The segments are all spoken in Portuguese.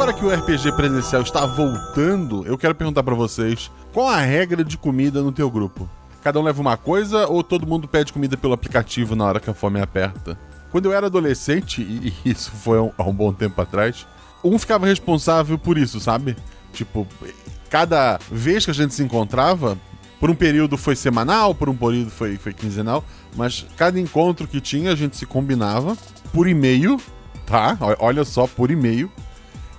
Agora que o RPG presencial está voltando, eu quero perguntar para vocês: qual a regra de comida no teu grupo? Cada um leva uma coisa ou todo mundo pede comida pelo aplicativo na hora que a fome aperta? Quando eu era adolescente, e isso foi há um bom tempo atrás, um ficava responsável por isso, sabe? Tipo, cada vez que a gente se encontrava, por um período foi semanal, por um período foi, foi quinzenal, mas cada encontro que tinha a gente se combinava por e-mail, tá? Olha só, por e-mail.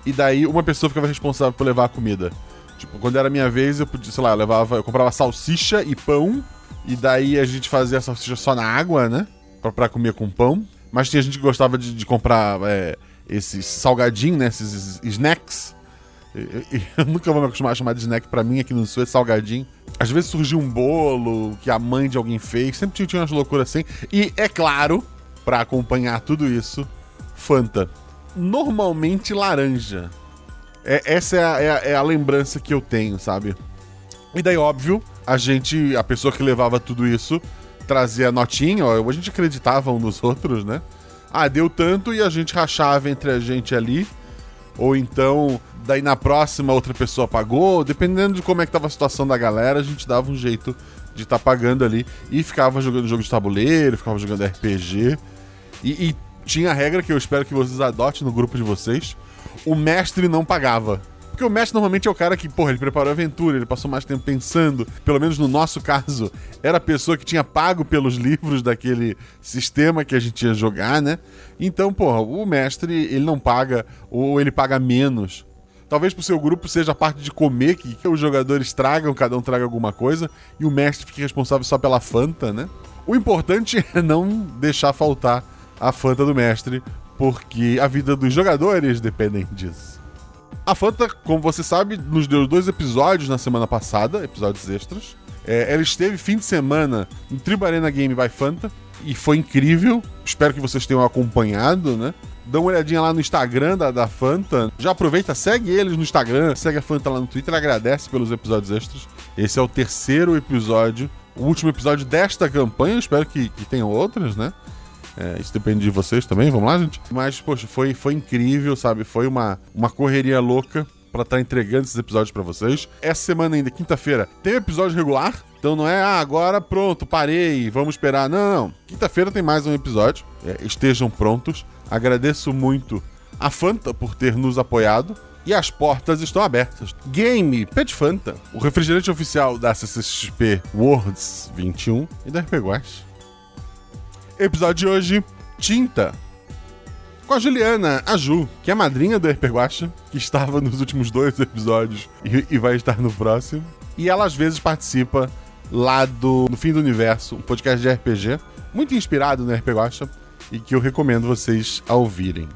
E daí uma pessoa ficava responsável por levar a comida. Tipo, quando era minha vez, eu podia, sei lá, eu levava, eu comprava salsicha e pão, e daí a gente fazia a salsicha só na água, né? Pra, pra comer com pão. Mas tinha gente que gostava de, de comprar é, esses salgadinhos, né? Esses snacks. Eu, nunca vou me acostumar a chamar de snack pra mim aqui no sul, é salgadinho. Às vezes surgia um bolo que a mãe de alguém fez, sempre tinha, tinha umas loucuras assim. E é claro, para acompanhar tudo isso, Fanta. Normalmente laranja. É, essa é a, é, a, é a lembrança que eu tenho, sabe? E daí, óbvio, a gente, a pessoa que levava tudo isso, trazia notinha, ó, a gente acreditava um nos outros, né? Ah, deu tanto e a gente rachava entre a gente ali. Ou então, daí na próxima outra pessoa pagou. Dependendo de como é que tava a situação da galera, a gente dava um jeito de estar tá pagando ali. E ficava jogando jogo de tabuleiro, ficava jogando RPG. E, e tinha a regra que eu espero que vocês adotem no grupo de vocês. O mestre não pagava. Porque o mestre normalmente é o cara que, porra, ele preparou a aventura, ele passou mais tempo pensando. Pelo menos no nosso caso, era a pessoa que tinha pago pelos livros daquele sistema que a gente ia jogar, né? Então, porra, o mestre, ele não paga, ou ele paga menos. Talvez pro seu grupo seja a parte de comer, que os jogadores tragam, cada um traga alguma coisa, e o mestre fique responsável só pela Fanta, né? O importante é não deixar faltar a Fanta do mestre, porque a vida dos jogadores dependem disso. A Fanta, como você sabe, nos deu dois episódios na semana passada, episódios extras. É, ela esteve fim de semana no Tribo Arena Game by Fanta e foi incrível. Espero que vocês tenham acompanhado, né? Dá uma olhadinha lá no Instagram da, da Fanta. Já aproveita, segue eles no Instagram, segue a Fanta lá no Twitter, agradece pelos episódios extras. Esse é o terceiro episódio, o último episódio desta campanha. Espero que, que tenham outras, né? É, isso depende de vocês também, vamos lá, gente? Mas, poxa, foi, foi incrível, sabe? Foi uma, uma correria louca para estar tá entregando esses episódios para vocês. Essa semana ainda, quinta-feira, tem episódio regular. Então não é, ah, agora pronto, parei, vamos esperar. Não, não. Quinta-feira tem mais um episódio. É, estejam prontos. Agradeço muito a Fanta por ter nos apoiado. E as portas estão abertas. Game Pet Fanta, o refrigerante oficial da CCXP Worlds 21 e da RPG West. Episódio de hoje: Tinta. Com a Juliana, a Ju, que é a madrinha do RPG Guacha, que estava nos últimos dois episódios e, e, vai estar no próximo. E ela às vezes participa lá do No Fim do Universo, um podcast de RPG, muito inspirado no RPG Guacha, e que eu recomendo vocês a ouvirem.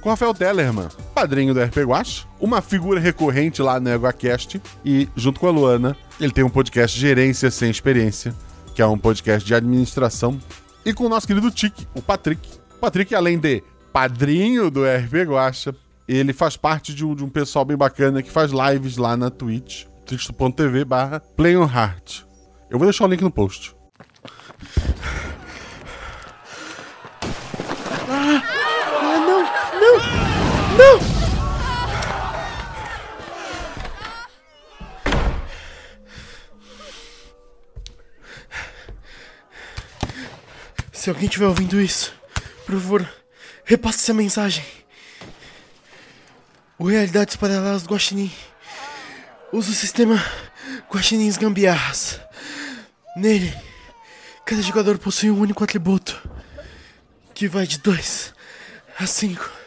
Com Rafael Tellerman, padrinho do RPG Guacha, uma figura recorrente lá no EgoCast, e junto com a Luana, ele tem um podcast Gerência Sem Experiência, que é um podcast de administração e com o nosso querido Tic, o Patrick. O Patrick, além de padrinho do RP Guacha, ele faz parte de um, de um pessoal bem bacana que faz lives lá na Twitch, twitch.tv barra. Eu vou deixar o link no post. Ah, ah não, não! Se alguém estiver ouvindo isso, por favor, repasse essa mensagem. O Realidades Paralelas do Guaxinim usa o sistema Guaxinins Gambiarras. Nele, cada jogador possui um único atributo, que vai de 2 a 5.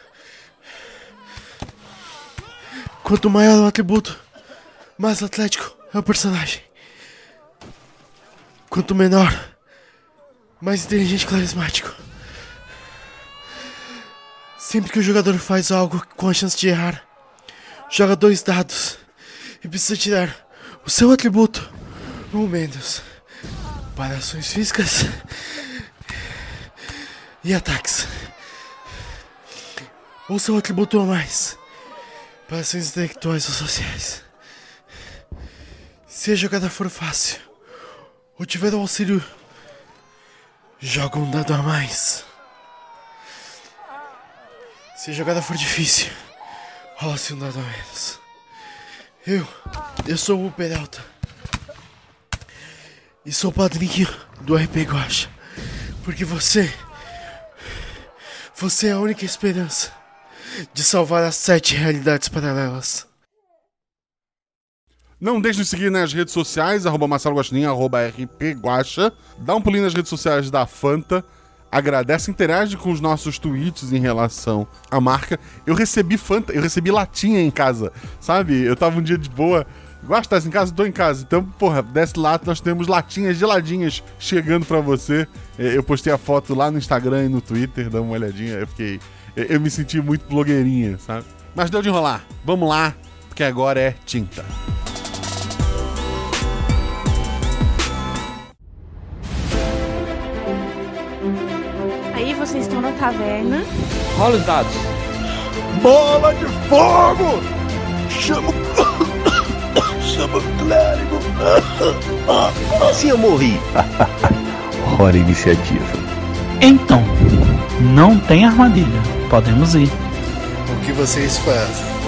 Quanto maior o atributo, mais atlético é o personagem. Quanto menor, mais inteligente e carismático. Sempre que o jogador faz algo com a chance de errar, joga dois dados e precisa tirar o seu atributo ou menos para ações físicas e ataques. Ou seu atributo ou mais para ações intelectuais ou sociais. Se a jogada for fácil ou tiver o auxílio, joga um dado a mais. Se a jogada for difícil, rola-se um dado a menos. Eu, eu sou o Peralta. E sou padrinho do RP Guacha. Porque você. Você é a única esperança de salvar as sete realidades paralelas. Não deixe de seguir nas redes sociais, arroba Marcelo Guaxinim, arroba RP Guacha. Dá um pulinho nas redes sociais da Fanta. Agradece, interage com os nossos tweets em relação à marca. Eu recebi Fanta, eu recebi latinha em casa, sabe? Eu tava um dia de boa. Gosta em casa? Tô em casa. Então, porra, desce lá, nós temos latinhas geladinhas chegando para você. É, eu postei a foto lá no Instagram e no Twitter, dá uma olhadinha. Eu fiquei. Eu me senti muito blogueirinha, sabe? Mas deu de enrolar. Vamos lá, porque agora é tinta. Aí vocês estão na taverna. Rola os dados. Bola de fogo! Chama. Chama o clérigo! Como assim eu morri? Hora iniciativa. Então, não tem armadilha. Podemos ir. O que vocês fazem?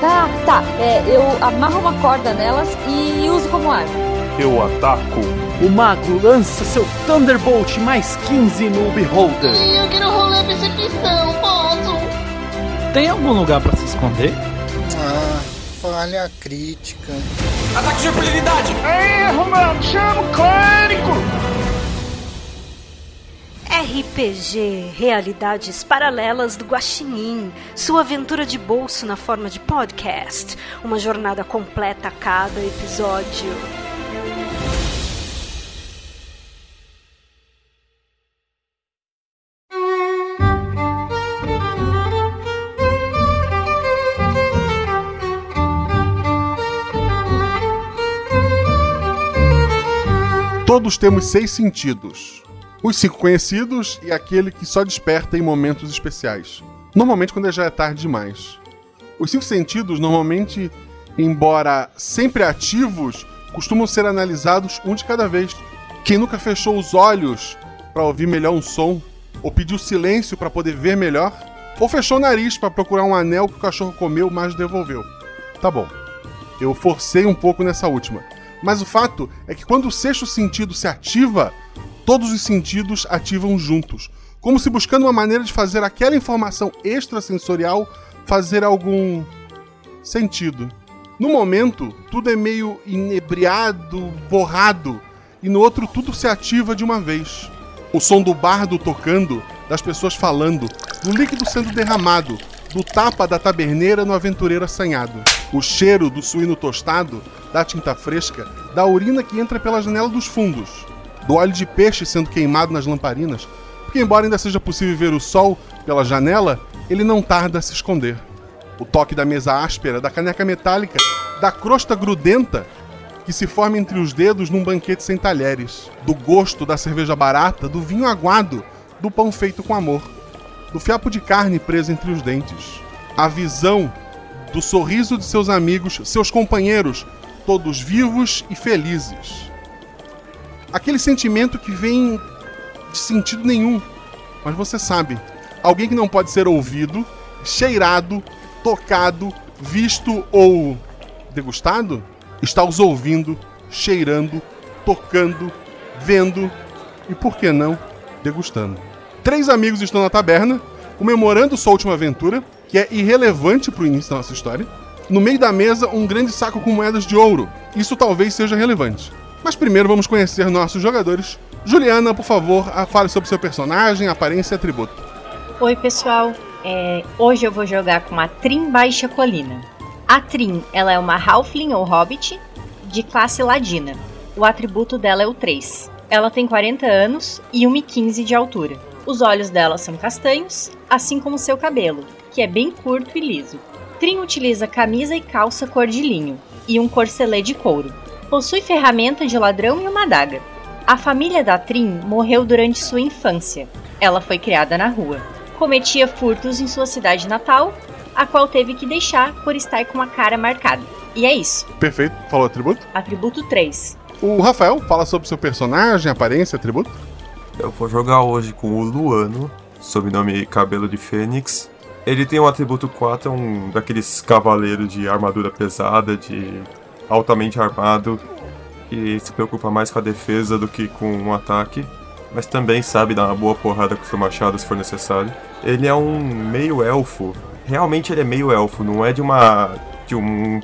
Tá, tá. É, eu amarro uma corda nelas e uso como arma. Eu ataco. O mago lança seu Thunderbolt mais 15 no Beholder. Eu quero rolar percepção, posso? Tem algum lugar para se esconder? Ah, falha crítica. Ataque de oportunidade! Erro, mano! Chama o clérigo! RPG Realidades Paralelas do Guaxinim, sua aventura de bolso na forma de podcast, uma jornada completa a cada episódio. Todos temos seis sentidos. Os cinco conhecidos e aquele que só desperta em momentos especiais. Normalmente quando já é tarde demais. Os cinco sentidos, normalmente, embora sempre ativos, costumam ser analisados um de cada vez. Quem nunca fechou os olhos para ouvir melhor um som, ou pediu silêncio para poder ver melhor, ou fechou o nariz para procurar um anel que o cachorro comeu, mas devolveu. Tá bom. Eu forcei um pouco nessa última. Mas o fato é que quando o sexto sentido se ativa, todos os sentidos ativam juntos, como se buscando uma maneira de fazer aquela informação extrasensorial fazer algum sentido. No momento, tudo é meio inebriado, borrado, e no outro tudo se ativa de uma vez. O som do bardo tocando, das pessoas falando, do líquido sendo derramado, do tapa da taberneira no aventureiro assanhado. O cheiro do suíno tostado, da tinta fresca, da urina que entra pela janela dos fundos, do óleo de peixe sendo queimado nas lamparinas, porque embora ainda seja possível ver o sol pela janela, ele não tarda a se esconder. O toque da mesa áspera, da caneca metálica, da crosta grudenta que se forma entre os dedos num banquete sem talheres, do gosto da cerveja barata, do vinho aguado, do pão feito com amor, do fiapo de carne preso entre os dentes, a visão do sorriso de seus amigos, seus companheiros, todos vivos e felizes. Aquele sentimento que vem de sentido nenhum, mas você sabe, alguém que não pode ser ouvido, cheirado, tocado, visto ou degustado, está os ouvindo, cheirando, tocando, vendo e, por que não, degustando. Três amigos estão na taberna, comemorando sua última aventura, que é irrelevante para o início da nossa história. No meio da mesa, um grande saco com moedas de ouro. Isso talvez seja relevante. Mas primeiro vamos conhecer nossos jogadores. Juliana, por favor, fale sobre seu personagem, aparência e atributo. Oi, pessoal. É, hoje eu vou jogar com a Trim Baixa Colina. A Trim, ela é uma Halfling ou Hobbit de classe Ladina. O atributo dela é o 3. Ela tem 40 anos e 1,15 de altura. Os olhos dela são castanhos, assim como seu cabelo, que é bem curto e liso. Trim utiliza camisa e calça cor de linho e um corcelê de couro. Possui ferramenta de ladrão e uma adaga. A família da Trim morreu durante sua infância. Ela foi criada na rua. Cometia furtos em sua cidade natal, a qual teve que deixar por estar com a cara marcada. E é isso. Perfeito. Falou atributo? Atributo 3. O Rafael fala sobre seu personagem, aparência, atributo. Eu vou jogar hoje com o Luano, sobrenome Cabelo de Fênix. Ele tem um atributo 4, é um daqueles cavaleiros de armadura pesada, de altamente armado, que se preocupa mais com a defesa do que com o um ataque, mas também sabe dar uma boa porrada com seu machado se for necessário. Ele é um meio elfo. Realmente ele é meio elfo, não é de uma de um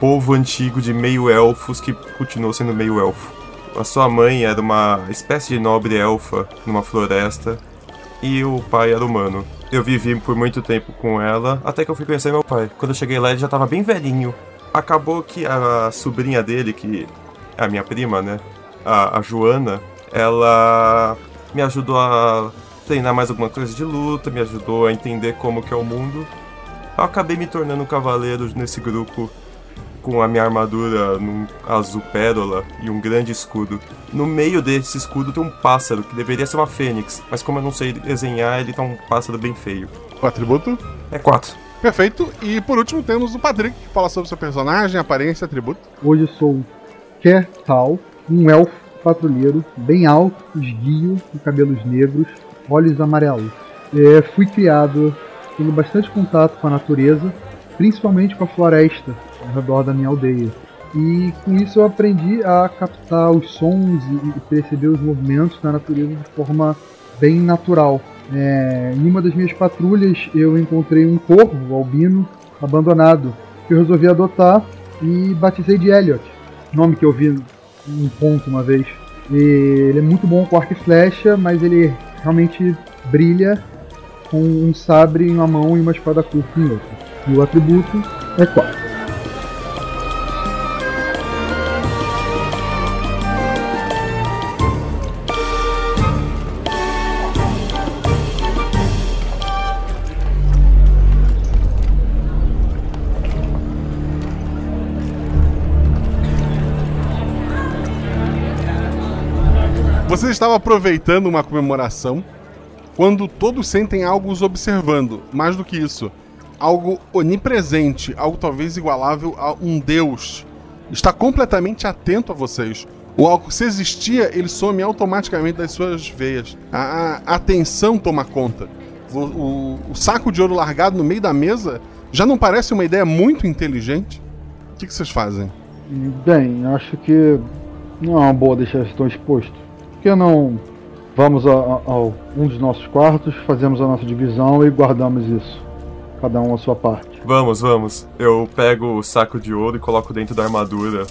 povo antigo de meio elfos que continuou sendo meio elfo. A sua mãe era uma espécie de nobre elfa numa floresta e o pai era humano. Eu vivi por muito tempo com ela, até que eu fui conhecer meu pai. Quando eu cheguei lá, ele já estava bem velhinho. Acabou que a sobrinha dele, que é a minha prima, né? A, a Joana, ela me ajudou a treinar mais alguma coisa de luta, me ajudou a entender como que é o mundo. Eu acabei me tornando um cavaleiro nesse grupo com a minha armadura num azul pérola e um grande escudo. No meio desse escudo tem um pássaro, que deveria ser uma fênix, mas como eu não sei desenhar, ele tá um pássaro bem feio. O atributo? É 4. Perfeito. E por último temos o Patrick, que fala sobre seu personagem, aparência atributo. Hoje sou Kertal, um elfo patrulheiro, bem alto, esguio, com cabelos negros, olhos amarelos. É, fui criado tendo bastante contato com a natureza, principalmente com a floresta ao redor da minha aldeia. E com isso eu aprendi a captar os sons e perceber os movimentos da natureza de forma bem natural. É, em uma das minhas patrulhas eu encontrei um corvo albino abandonado que eu resolvi adotar e batizei de Elliot, nome que eu vi um ponto uma vez. E ele é muito bom com arco e flecha, mas ele realmente brilha com um sabre em uma mão e uma espada curta em outra. E o atributo é 4. Estava aproveitando uma comemoração quando todos sentem algo os observando. Mais do que isso, algo onipresente, algo talvez igualável a um deus. Está completamente atento a vocês. O álcool, se existia, ele some automaticamente das suas veias. A, a atenção toma conta. O, o, o, saco de ouro largado no meio da mesa já não parece uma ideia muito inteligente? O que, que vocês fazem? Bem, acho que não é uma boa deixar isso tão exposto que não vamos a, a, a, um dos nossos quartos, fazemos a nossa divisão e guardamos isso? Cada um a sua parte. Vamos, vamos. Eu pego o saco de ouro e coloco dentro da armadura,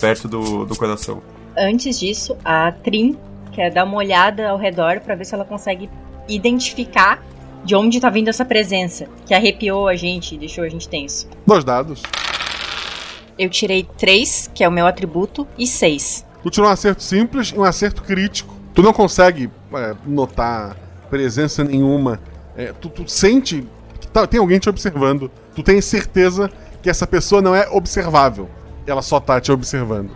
perto do, do coração. Antes disso, a Trim quer dar uma olhada ao redor para ver se ela consegue identificar de onde tá vindo essa presença, que arrepiou a gente e deixou a gente tenso. Dois dados. Eu tirei três, que é o meu atributo, e seis. Tu tirou um acerto simples e um acerto crítico. Tu não consegue é, notar presença nenhuma. É, tu, tu, sente que tá, tem alguém te observando. Tu tem certeza que essa pessoa não é observável. Ela só tá te observando.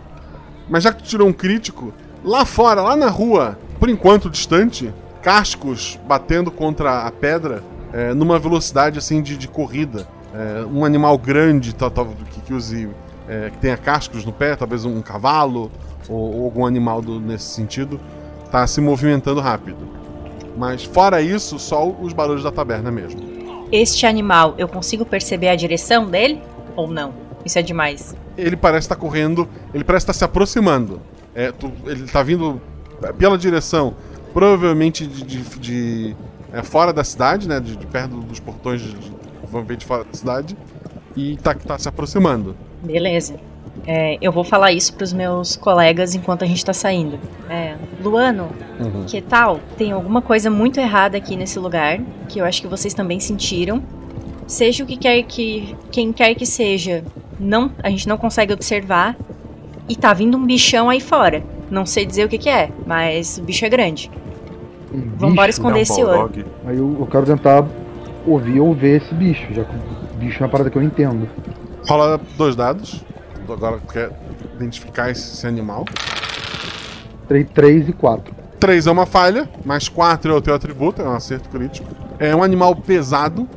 Mas já que tu tirou um crítico, lá fora, lá na rua, por enquanto distante, cascos batendo contra a pedra é, numa velocidade assim de, de corrida. É, um animal grande tal, que, que use. É, que tenha cascos no pé, talvez um cavalo, ou, ou algum animal do, nesse sentido, está se movimentando rápido. Mas fora isso, só os barulhos da taberna mesmo. Este animal, eu consigo perceber a direção dele ou não? Isso é demais. Ele parece estar tá correndo, ele parece estar tá se aproximando. É, tu, ele está vindo pela direção, provavelmente de, de, de é, fora da cidade, né? De, de perto dos portões de, vamos ver de fora da cidade. E está tá se aproximando. Beleza. É, eu vou falar isso pros meus colegas enquanto a gente tá saindo. É, Luano, uhum. que tal? Tem alguma coisa muito errada aqui nesse lugar, que eu acho que vocês também sentiram. Seja o que quer que. quem quer que seja, não, a gente não consegue observar. E tá vindo um bichão aí fora. Não sei dizer o que, que é, mas o bicho é grande. Um Vambora esconder não, esse ouro. Aí eu, eu, quero tentar ouvir ou ver esse bicho, já que o bicho é uma parada que eu entendo. Rola dois dados agora quer identificar esse animal. 3 e 4. 3 é uma falha, mais 4 é o teu atributo, é um acerto crítico. É um animal pesado,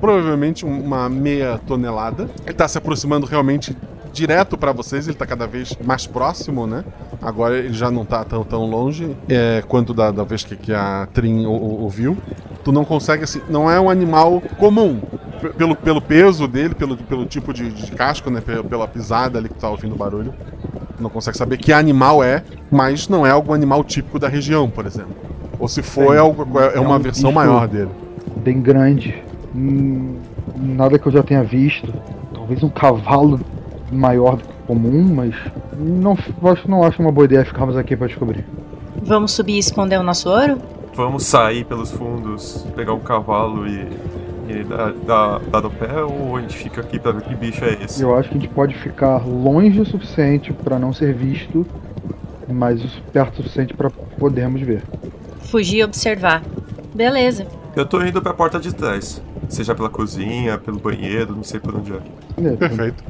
provavelmente uma meia tonelada. Ele está se aproximando realmente direto pra vocês, ele tá cada vez mais próximo, né? Agora ele já não tá tão, tão longe é, quanto da, da vez que, que a Trin o, o- o viu. Tu não consegue, assim, não é um animal comum. Pelo, pelo peso dele, pelo, pelo tipo de, de casco, né? Pela, pisada ali que tá ouvindo o barulho. Tu não consegue saber que animal é, mas não é algum animal típico da região, por exemplo. Ou se for, é, algo, é, é uma um versão maior dele. Bem grande. Hum, nada que eu já tenha visto. Talvez um cavalo maior do que o comum, mas não acho, não acho uma boa ideia ficarmos aqui pra descobrir. Vamos subir e esconder o nosso ouro? Vamos sair pelos fundos, pegar um cavalo e, e dar, dar, dar no pé ou a gente fica aqui pra ver que bicho é esse? Eu acho que a gente pode ficar longe o suficiente pra não ser visto, mas perto o suficiente pra podermos ver. Fugir e observar. Beleza. Eu tô indo pra porta de trás. Seja pela cozinha, pelo banheiro, não sei por onde é. É, Perfeito.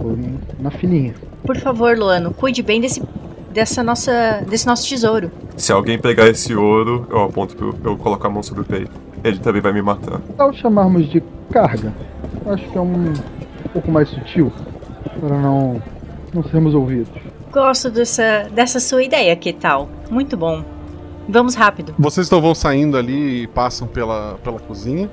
Na filinha. Por favor, Luano, cuide bem desse, dessa nossa, desse nosso tesouro. Se alguém pegar esse ouro, eu aponto pra eu, colocar a mão sobre o peito. Ele também vai me matar. Ao chamarmos de carga, acho que é um pouco mais sutil para não, não sermos ouvidos. Gosto dessa, dessa sua ideia, que tal? Muito bom. Vamos rápido. Vocês então vão saindo ali e passam pela, pela cozinha.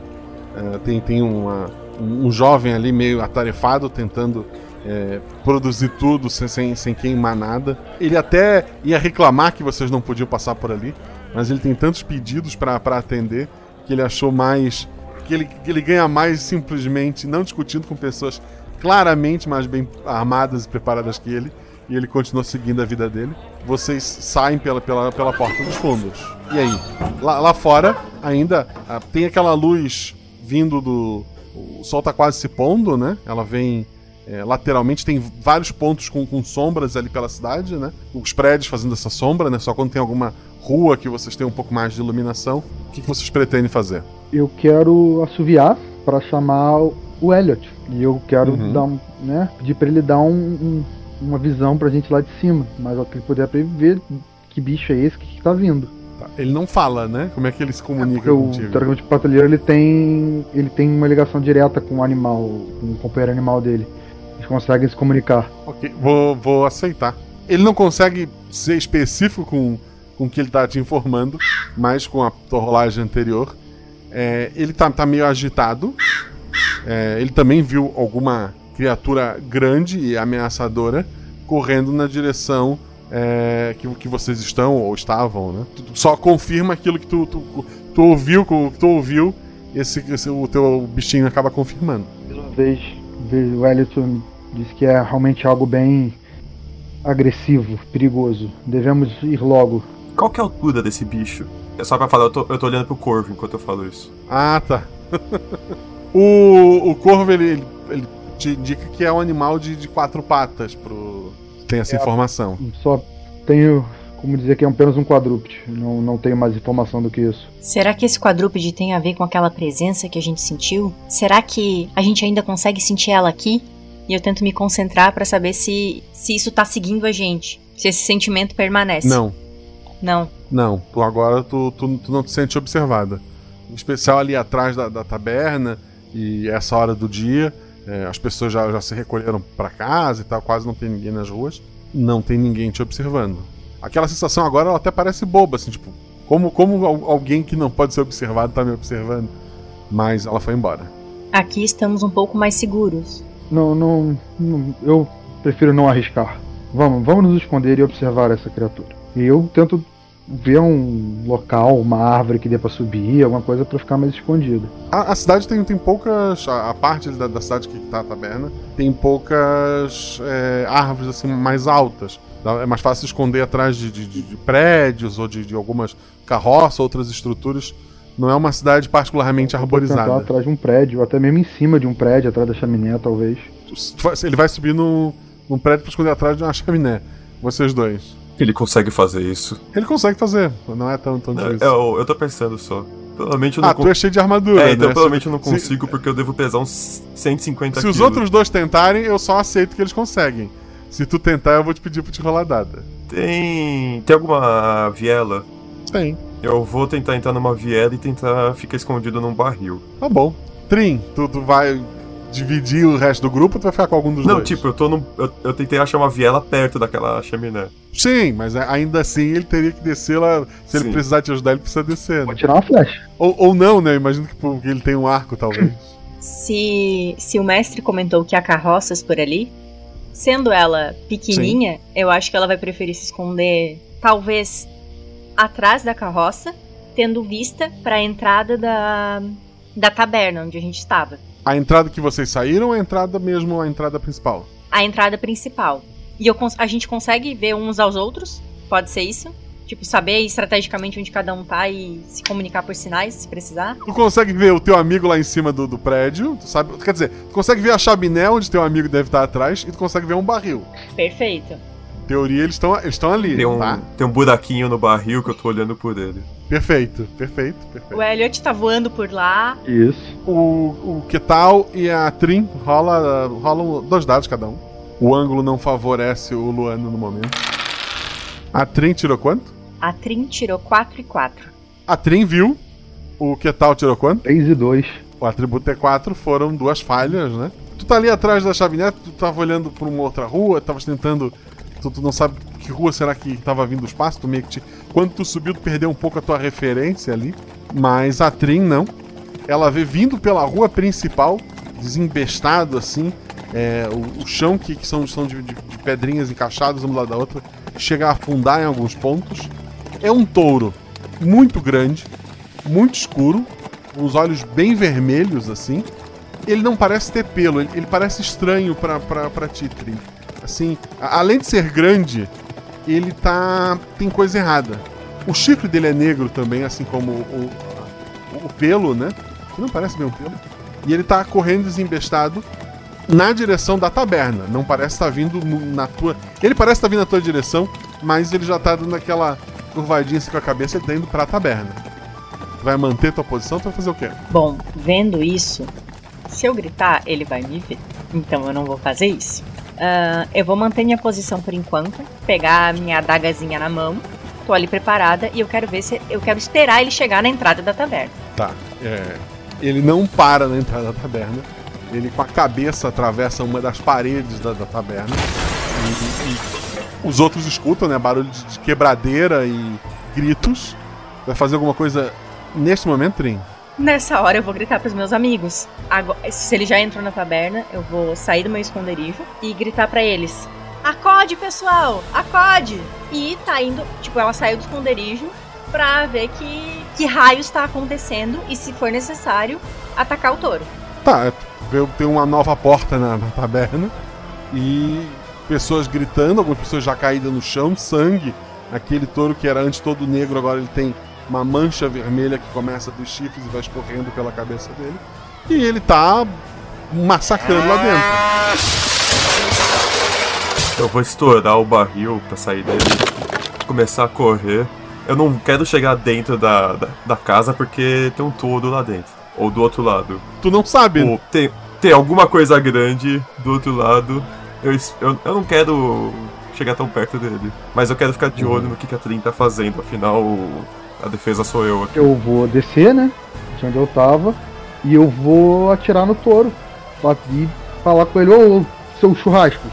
É, tem tem uma, um jovem ali meio atarefado tentando é, produzir tudo sem, sem, sem queimar nada. Ele até ia reclamar que vocês não podiam passar por ali, mas ele tem tantos pedidos para atender que ele achou mais. Que ele, que ele ganha mais simplesmente não discutindo com pessoas claramente mais bem armadas e preparadas que ele. E ele continua seguindo a vida dele. Vocês saem pela, pela, pela porta dos fundos. E aí? Lá, lá fora ainda ah, tem aquela luz vindo do. O sol tá quase se pondo, né? Ela vem é, lateralmente, tem vários pontos com, com sombras ali pela cidade, né? Os prédios fazendo essa sombra, né? Só quando tem alguma rua que vocês têm um pouco mais de iluminação. O que, que vocês pretendem fazer? Eu quero assoviar para chamar o Elliot. E eu quero Uhum. dar um, né, pedir para ele dar um, um- uma visão pra gente lá de cima. Mas ao que ele puder pra ele ver que bicho é esse, o que, que tá vindo. Tá, Ele não fala, né? Como é que ele se comunica Porque o contigo? teoricamente o patrulheiro ele tem. ele tem uma ligação direta com o animal, com o companheiro animal dele. Eles conseguem se comunicar. Ok, vou, vou aceitar. Ele não consegue ser específico com, com o que ele tá te informando, mas com a tua rolagem anterior. É, ele tá, tá meio agitado. É, ele também viu alguma criatura grande e ameaçadora correndo na direção é, que, que vocês estão ou estavam, né? Tu- tu só confirma aquilo que tu, tu, tu ouviu, que tu ouviu, esse, esse, o teu bichinho acaba confirmando. Uma vez, vez o Elliot disse que é realmente algo bem agressivo, perigoso. Devemos ir logo. Qual que é a altura desse bicho? É só pra falar, eu tô, eu tô olhando pro corvo enquanto eu falo isso. Ah, tá. o, o corvo, ele, ele, ele te indica que é um animal de, de quatro patas, pro... tem essa É. informação. Só tenho como dizer que é apenas um quadrúpede. Não, não tenho mais informação do que isso. Será que esse quadrúpede tem a ver com aquela presença que a gente sentiu? Será que a gente ainda consegue sentir ela aqui? E eu tento me concentrar pra saber se, se isso tá seguindo a gente. Se esse sentimento permanece. Não, Não. não. Tu agora tu, tu, tu não te sente observada. Em especial ali atrás da, da taberna e essa hora do dia. é, as pessoas já, já se recolheram pra casa e tal, quase não tem ninguém nas ruas. Não tem ninguém te observando. Aquela sensação agora ela até parece boba, assim, tipo, como, como al- alguém que não pode ser observado tá me observando. Mas ela foi embora. Aqui estamos um pouco mais seguros. Não, não, não- eu prefiro não arriscar. Vamos, vamos nos esconder e observar essa criatura. E eu tento ver um local, uma árvore que dê pra subir, alguma coisa pra ficar mais escondido. A, a cidade tem, tem poucas. A, a parte da, da cidade que tá a taberna tem poucas é, árvores assim mais altas. É mais fácil se esconder atrás de- de- de prédios ou de, de algumas carroças, outras estruturas. Não é uma cidade particularmente arborizada. atrás de um prédio, até mesmo em cima de um prédio, atrás da chaminé, talvez. Ele vai subir no, num prédio pra esconder atrás de uma chaminé. Vocês dois. Ele consegue fazer isso. Ele consegue fazer, não é tão, tão difícil. Eu, eu tô pensando só. Provavelmente eu não Ah, tu é cheio de armadura, É, então né? provavelmente eu não Se- consigo porque eu devo pesar uns 150 Se quilos. os outros dois tentarem, eu só aceito que eles conseguem. Se tu tentar, eu vou te pedir pra te rolar dada. Tem. Tem alguma viela? Tem. Eu vou tentar entrar numa viela e tentar ficar escondido num barril. Tá bom. Trim, tu, tu vai dividir o resto do grupo ou tu vai ficar com algum dos Não, dois? tipo, eu tô num. Eu, eu tentei achar uma viela perto daquela chaminé. Sim, mas ainda assim ele teria que descer lá. Se ele Sim. precisar te ajudar, ele precisa descer. Né? Vou tirar uma flecha. Ou, ou não, né? Eu imagino que porque ele tem um arco, talvez. Se, se o mestre comentou que há carroças por ali, sendo ela pequenininha, eu acho que ela vai preferir se esconder, talvez atrás da carroça, tendo vista para a entrada da, da taberna onde a gente estava. A entrada que vocês saíram ou a entrada mesmo, a entrada principal? A entrada principal. E eu, a gente consegue ver uns aos outros? Pode ser isso? Tipo, saber estrategicamente onde cada um tá e se comunicar por sinais, se precisar? Tu consegue ver o teu amigo lá em cima do, do prédio, tu sabe. Quer dizer, tu consegue ver a chaminé onde teu amigo deve estar atrás e tu consegue ver um barril. Perfeito. Em teoria, eles estão eles estão ali, Tem um, tá? tem um buraquinho no barril que eu tô olhando por ele. Perfeito, perfeito, perfeito. O Elliot tá voando por lá. Isso. O, o Ketal e a Trin rola, rolam dois dados cada um. O ângulo não favorece o Luano no momento. A Trin tirou quanto? A Trin tirou 4 e 4. A Trin viu. O Ketal tirou quanto? 3 e 2. O atributo T4 foram duas falhas, né? Tu tá ali atrás da chaminé, tu tava olhando por uma outra rua, tava tentando. Tu, tu não sabe que rua será que tava vindo o espaço, tu meio que te... Quando tu subiu, tu perdeu um pouco a tua referência ali. Mas a Trin não. Ela vê vindo pela rua principal, desembestado assim, é, o, o chão que, que são, são de, de- de pedrinhas encaixadas do lado da outra, chega a afundar em alguns pontos. É um touro muito grande, muito escuro, com os olhos bem vermelhos assim. Ele não parece ter pelo, ele, ele parece estranho pra, pra, pra ti. Assim, além de ser grande, ele tá. tem coisa errada. O chifre dele é negro também, assim como o, o, o pelo, né? Que não parece bem um pelo. E ele tá correndo desembestado na direção da taberna. Não parece estar vindo no- na tua. Ele parece estar vindo na tua direção, mas ele já tá dando aquela curvadinha assim com a cabeça, ele tá indo pra taberna. Vai manter tua posição, tu vai fazer o quê? Bom, vendo isso, se eu gritar, ele vai me ver. Então eu não vou fazer isso. Ah, eu vou manter minha posição por enquanto, pegar a minha adagazinha na mão, tô ali preparada e eu quero ver se. Eu quero esperar ele chegar na entrada da taverna. Tá. É, ele não para na entrada da taberna. Ele com a cabeça atravessa uma das paredes da, da taberna. E, e os outros escutam, né? Barulho de, de quebradeira e gritos. Vai fazer alguma coisa neste momento, Trin? Nessa hora eu vou gritar pros meus amigos. Agora, se ele já entrou na taberna, eu vou sair do meu esconderijo e gritar pra eles: Acode, pessoal! Acode! E tá indo, tipo, ela saiu do esconderijo pra ver que, que raios tá acontecendo e, se for necessário, atacar o touro. Tá, tem uma nova porta na, na taberna e pessoas gritando, algumas pessoas já caídas no chão, sangue. Aquele touro que era antes todo negro, agora ele tem uma mancha vermelha que começa dos chifres e vai escorrendo pela cabeça dele. E ele tá massacrando lá dentro. Eu vou estourar o barril pra sair dele, começar a correr. Eu não quero chegar dentro da, da, da casa porque tem um touro lá dentro. Ou do outro lado. Tu não sabe? Ou tem, tem alguma coisa grande do outro lado. Eu, eu, eu não quero chegar tão perto dele. Mas eu quero ficar de olho no que, que a Trin tá fazendo. Afinal, a defesa sou eu aqui. Eu vou descer, né? De onde eu tava. E eu vou atirar no touro. E falar com ele, ô seu churrasco.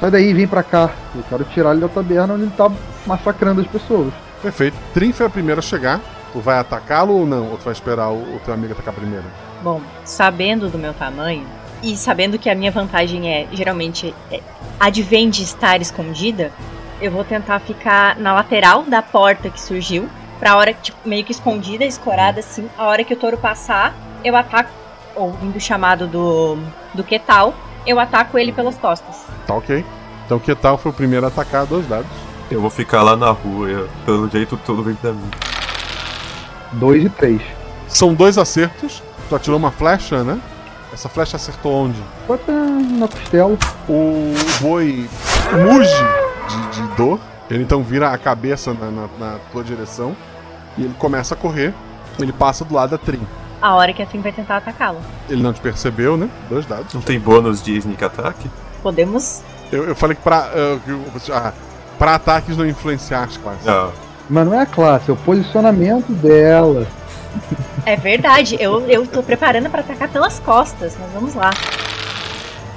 Sai daí, vem pra cá. Eu quero tirar ele da taberna onde ele tá massacrando as pessoas. Perfeito. Trin foi a primeira a chegar. Tu vai atacá-lo ou não? Ou tu vai esperar o, o teu amigo atacar primeiro? Bom, sabendo do meu tamanho e sabendo que a minha vantagem é geralmente é, advém de estar escondida, eu vou tentar ficar na lateral da porta que surgiu, pra hora tipo, meio que escondida, escorada assim, a hora que o touro passar, eu ataco, ouvindo o chamado do do Ketal, eu ataco ele pelas costas. Tá ok. Então que tal foi o primeiro a atacar dois dados. Eu vou ficar lá na rua. eu- pelo jeito, tudo vem pra mim. 2 e 3. São dois acertos. Tu atirou uma flecha, né? Essa flecha acertou onde? Bota na costela. O boi muge de, de dor. Ele então vira a cabeça na, na- na tua direção. E ele começa a correr. Ele passa do lado da Trin. A hora que a Trin vai tentar atacá-lo. Ele não te percebeu, né? Dois dados. Não tem bônus de sneak attack? Podemos Eu, eu falei que pra, eu- ah, pra ataques não influenciar as classes. Ah, Mas não é a classe, é o posicionamento dela. É verdade, eu, eu tô preparando pra atacar pelas costas, mas vamos lá.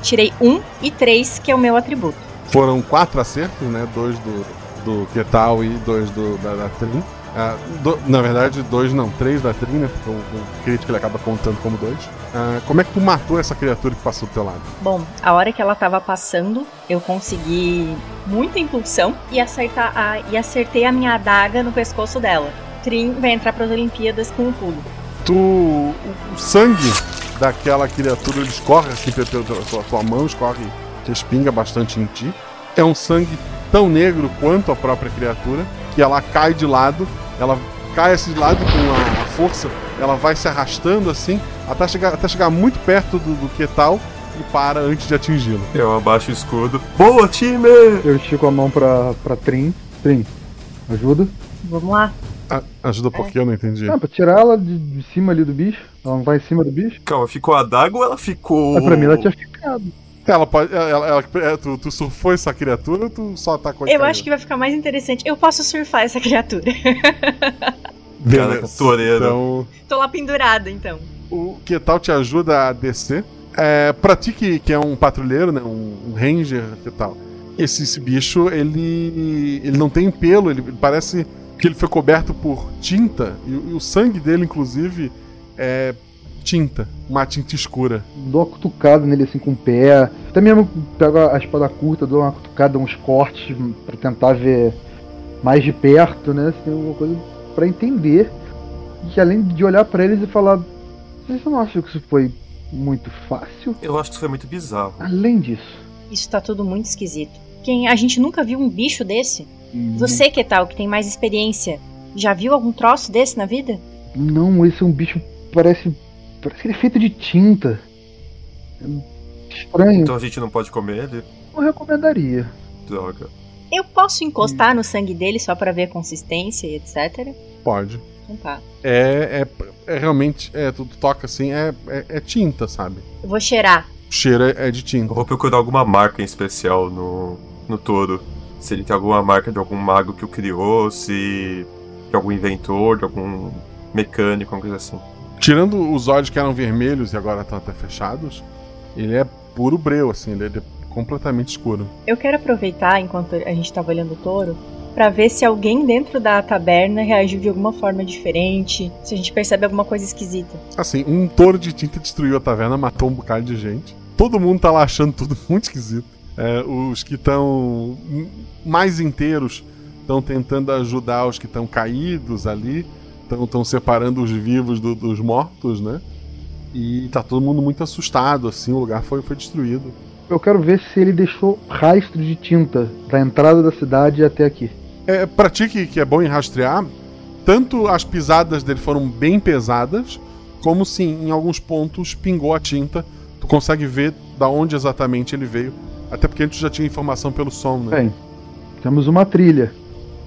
Tirei um e três, que é o meu atributo. Foram quatro acertos, né? Dois do, do Ketal e dois do, da, da Trin. Ah, do- na verdade, dois não, três da Trin, né? Porque o, o crítico ele acaba contando como dois. Ah, como é que tu matou essa criatura que passou do teu lado? Bom, a hora que ela tava passando, eu consegui muita impulsão e, acertar a, e acertei a minha adaga no pescoço dela. Trin vai entrar pras Olimpíadas com um pulo. Tu. O, o sangue daquela criatura ele escorre assim pela tua, tua mão, escorre, respinga bastante em ti. É um sangue tão negro quanto a própria criatura, que ela cai de lado, ela cai assim de lado com a, força, ela vai se arrastando assim, até chegar, até chegar muito perto do, do Ketal e para antes de atingi-lo. Eu abaixo o escudo. Boa, time! Eu estico a mão pra, pra Trin. Trin, ajuda? Vamos lá. A- ajuda porque eu não entendi. Ah, pra tirar ela de, de cima ali do bicho. Ela não vai em cima do bicho. Calma, ficou a daga ou ela ficou. Mas pra mim ela tinha ficado. Ela pode. Ela, ela- é, tu, tu surfou essa criatura ou tu só atacou e Eu acho que vai ficar mais interessante. Eu posso surfar essa criatura. Beleza. Então. Tô lá pendurada, então. O Ketal te ajuda a descer. É, pra ti que, que é um patrulheiro, né? Um, um ranger, que tal? Esse, esse bicho, ele. ele não tem pelo, ele, ele parece que ele foi coberto por tinta. E, e o sangue dele, inclusive, é tinta. Uma tinta escura. Dou uma cutucada nele assim com o pé. Até mesmo pego a espada curta, dou uma cutucada, uns cortes pra tentar ver mais de perto, né? Se tem alguma coisa pra entender. E além de olhar pra eles e falar: Vocês não acham que isso foi muito fácil? Eu acho que isso foi muito bizarro. Além disso. Isso tá tudo muito esquisito. Quem a gente nunca viu um bicho desse? Uhum. Você que tal, que tem mais experiência, já viu algum troço desse na vida? Não, esse é um bicho. Parece. Parece que ele é feito de tinta. É estranho. Então a gente não pode comer ele? Não recomendaria. Droga. Eu posso encostar no sangue dele só pra ver a consistência e etc? Pode. Então tá. É, é, é realmente. É, tu, toca assim, é, é, é tinta, sabe? Eu vou cheirar. O cheiro é, é de tinta. Eu vou procurar alguma marca em especial no, no touro. Se ele tem alguma marca de algum mago que o criou, se. de algum inventor, de algum mecânico, alguma coisa assim. Tirando os olhos que eram vermelhos e agora estão até fechados, ele é puro breu, assim, ele é completamente escuro. Eu quero aproveitar, enquanto a gente tava olhando o touro, pra ver se alguém dentro da taberna reagiu de alguma forma diferente, se a gente percebe alguma coisa esquisita. Assim, um touro de tinta destruiu a taverna, matou um bocado de gente. Todo mundo tá lá achando tudo muito esquisito. É, os que estão mais inteiros estão tentando ajudar os que estão caídos ali, estão separando os vivos do- dos mortos, né? E tá todo mundo muito assustado, assim, o lugar foi, foi destruído. Eu quero ver se ele deixou rastro de tinta da entrada da cidade até aqui. É, pra ti que, que é bom em rastrear, tanto as pisadas dele foram bem pesadas, como sim, em alguns pontos pingou a tinta. Tu consegue ver da onde exatamente ele veio. Até porque antes já tinha informação pelo som, né? Bem, temos uma trilha.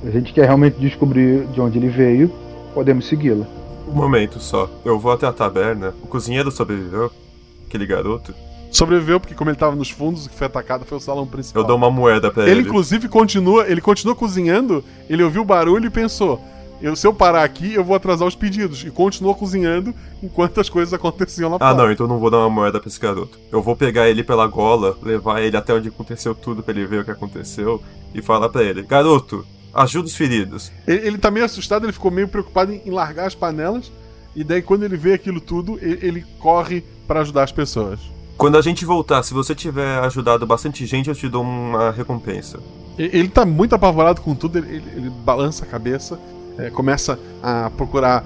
Se a gente quer realmente descobrir de onde ele veio, podemos segui-la. Um momento só. Eu vou até a taberna. O cozinheiro sobreviveu? Aquele garoto? Sobreviveu porque como ele tava nos fundos, o que foi atacado foi o salão principal. Eu dou uma moeda pra ele. Ele inclusive continua, ele continua cozinhando, ele ouviu o barulho e pensou: eu, se eu parar aqui, eu vou atrasar os pedidos. E continuou cozinhando enquanto as coisas aconteciam lá Ah, fora. não, então eu não vou dar uma moeda pra esse garoto. Eu vou pegar ele pela gola, levar ele até onde aconteceu tudo pra ele ver o que aconteceu e falar pra ele: Garoto, ajuda os feridos. Ele, ele tá meio assustado, ele ficou meio preocupado em, em largar as panelas. E daí, quando ele vê aquilo tudo, ele, ele corre pra ajudar as pessoas. Quando a gente voltar, se você tiver ajudado bastante gente, eu te dou uma recompensa. Ele tá muito apavorado com tudo, ele, ele- ele balança a cabeça, é, começa a procurar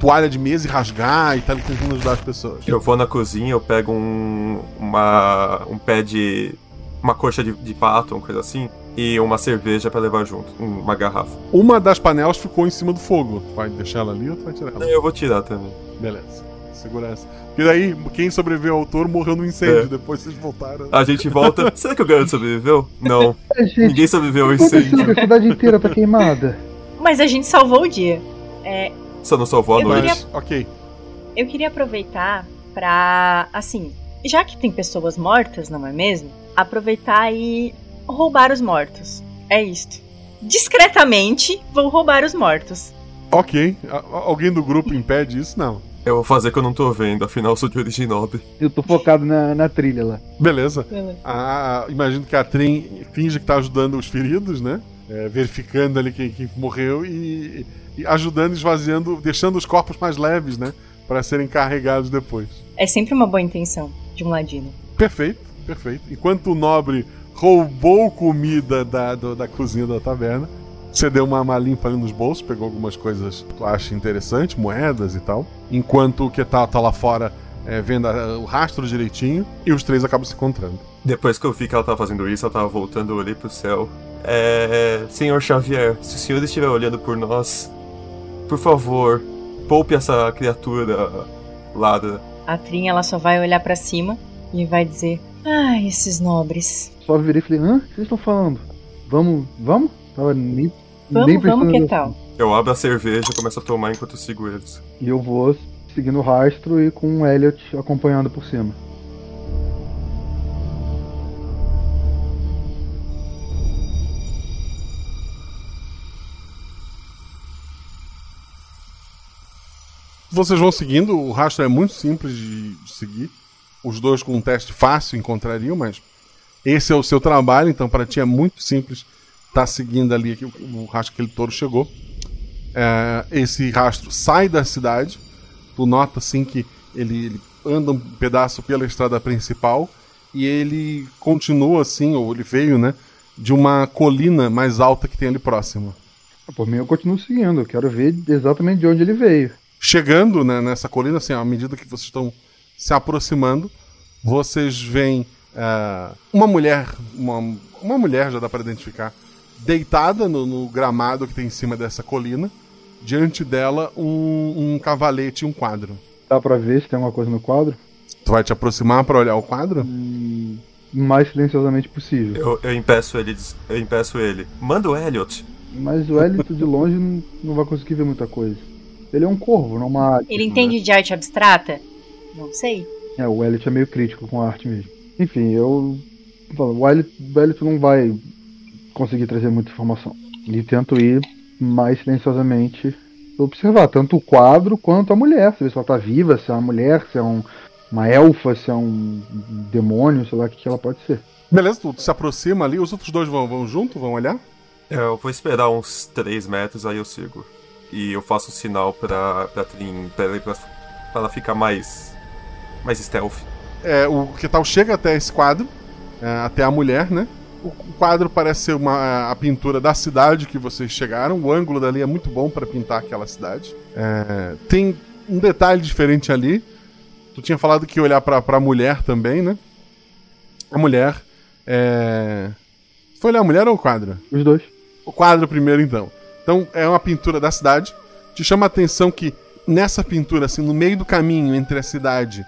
toalha de mesa e rasgar e tá tentando ajudar as pessoas. Eu vou na cozinha, eu pego um, uma, um pé de. uma coxa de, de pato, uma coisa assim, e uma cerveja pra levar junto, uma garrafa. Uma das panelas ficou em cima do fogo. Tu vai deixar ela ali ou tu vai tirar ela? Eu vou tirar também. Beleza. Segurança. E daí, quem sobreviveu ao touro morreu no incêndio, É. depois vocês voltaram. A gente volta. Será que o garoto sobreviveu? Não. Gente, Ninguém sobreviveu ao incêndio. A cidade inteira tá queimada. Mas a gente salvou o dia. É, Só não salvou a Eu noite. queria- Ok. eu queria aproveitar pra, assim, já que tem pessoas mortas, não é mesmo? Aproveitar e roubar os mortos. É isto. Discretamente, vou roubar os mortos. Ok. Alguém do grupo impede isso? Não. Eu vou fazer que eu não tô vendo, afinal eu sou de origem nobre. Eu tô focado na, na trilha lá. Beleza. A- a- imagino que a Trin finge que tá ajudando os feridos, né? É, verificando ali quem, quem morreu e, e ajudando, esvaziando, deixando os corpos mais leves, né? Para serem carregados depois. É sempre uma boa intenção de um ladino. Perfeito, perfeito. Enquanto o nobre roubou comida da, do- da cozinha da taverna, você deu uma, uma limpa ali nos bolsos, pegou algumas coisas que tu acha interessante, moedas e tal. Enquanto o que tá, tá lá fora é, vendo a- o rastro direitinho e os três acabam se encontrando. Depois que eu vi que ela tava fazendo isso, ela tava voltando, eu olhei pro céu. É. Senhor Xavier, se o senhor estiver olhando por nós, por favor, poupe essa criatura lá da. A Trin, ela só vai olhar pra cima e vai dizer: Ai, esses nobres. Só virei e falei, hã? O que vocês estão falando? Vamos, vamos? Tava nem, Vamos, nem vamos, que atenção. tal? Eu abro a cerveja e começo a tomar enquanto eu sigo eles. E eu vou seguindo o rastro e com o Elliot acompanhando por cima. Vocês vão seguindo, o rastro é muito simples de seguir. Os dois com um teste fácil encontrariam, mas esse é o seu trabalho, então para ti é muito simples estar seguindo ali o, o rastro que aquele touro chegou. É, esse rastro sai da cidade, tu nota assim que ele, ele anda um pedaço pela estrada principal e ele continua assim, ou ele veio, né, de uma colina mais alta que tem ali próxima. Por mim eu continuo seguindo, eu quero ver exatamente de onde ele veio. Chegando né, nessa colina, assim, à medida que vocês estão se aproximando, vocês veem ah, uma mulher, uma, uma mulher já dá para identificar, deitada no, no gramado que tem em cima dessa colina. Diante dela, um, um cavalete e um quadro. Dá pra ver se tem alguma coisa no quadro? Tu vai te aproximar para olhar o quadro? O mais silenciosamente possível. Eu, eu impeço ele, eu impeço ele. Manda o Elliot. Mas o Elliot de longe não, não vai conseguir ver muita coisa. Ele é um corvo, não uma. Ele entende de arte abstrata? Não sei. É, o Elliot é meio crítico com a arte mesmo. Enfim, eu. O Elliot não vai conseguir trazer muita informação. E tento ir mais silenciosamente observar tanto o quadro quanto a mulher. Se ela tá viva, se é uma mulher, se é um, uma elfa, se é um demônio, sei lá o que, que ela pode ser. Beleza, tu se aproxima ali, os outros dois vão, vão junto, vão olhar? É, Eu vou esperar uns 3 metros, aí eu sigo. E eu faço um sinal pra, pra Trin, pra, ela- pra, pra ela ficar mais. mais stealth. É, o que tal chega até esse quadro, é, até a mulher, né? O, quadro parece ser uma, a pintura da cidade que vocês chegaram. O ângulo dali é muito bom para pintar aquela cidade. É, tem um detalhe diferente ali. Tu tinha falado que ia olhar pra, pra mulher também, né? A mulher. É... Foi olhar a mulher ou o quadro? Os dois. O quadro primeiro, então. Então, é uma pintura da cidade. Te chama a atenção que nessa pintura, assim, no meio do caminho entre a cidade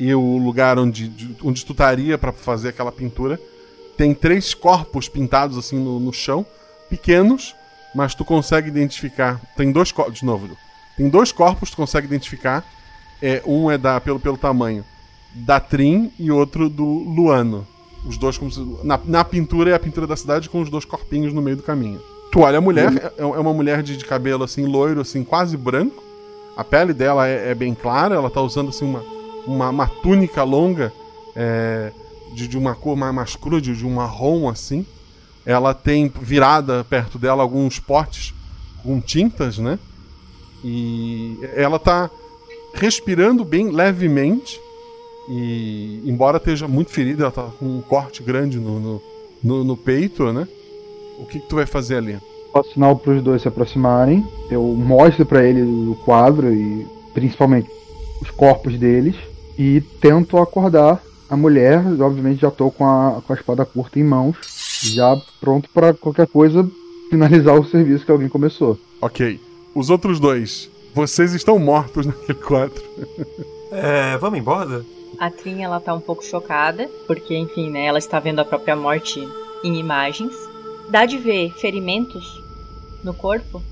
e o lugar onde, de- onde tu estaria para fazer aquela pintura, tem três corpos pintados assim no, no chão, pequenos, mas tu consegue identificar. Tem dois corpos, de novo, tem dois corpos que tu consegue identificar. É, um é da, pelo, pelo tamanho da Trin e outro do Luano. Os dois como se, na, na pintura é a pintura da cidade com os dois corpinhos no meio do caminho. Tu olha a mulher, é, é uma mulher de, de cabelo assim loiro, assim quase branco. A pele dela é, é bem clara, ela tá usando assim uma, uma, uma túnica longa é, de, de uma cor mais, mais crua, de, de um marrom assim. Ela tem virada perto dela alguns potes com tintas, né? E ela tá respirando bem levemente. E embora esteja muito ferida, ela tá com um corte grande no, no, no- no peito, né? O que, que tu vai fazer ali? Faço sinal para os dois se aproximarem. Eu mostro para ele o quadro e principalmente os corpos deles e tento acordar a mulher. Obviamente já tô com a, com a espada curta em mãos, já pronto para qualquer coisa finalizar o serviço que alguém começou. Ok. Os outros dois, vocês estão mortos naquele quadro. É, vamos embora? A Trin, ela tá um pouco chocada, porque, enfim, né, ela está vendo a própria morte em imagens. Dá de ver ferimentos no corpo,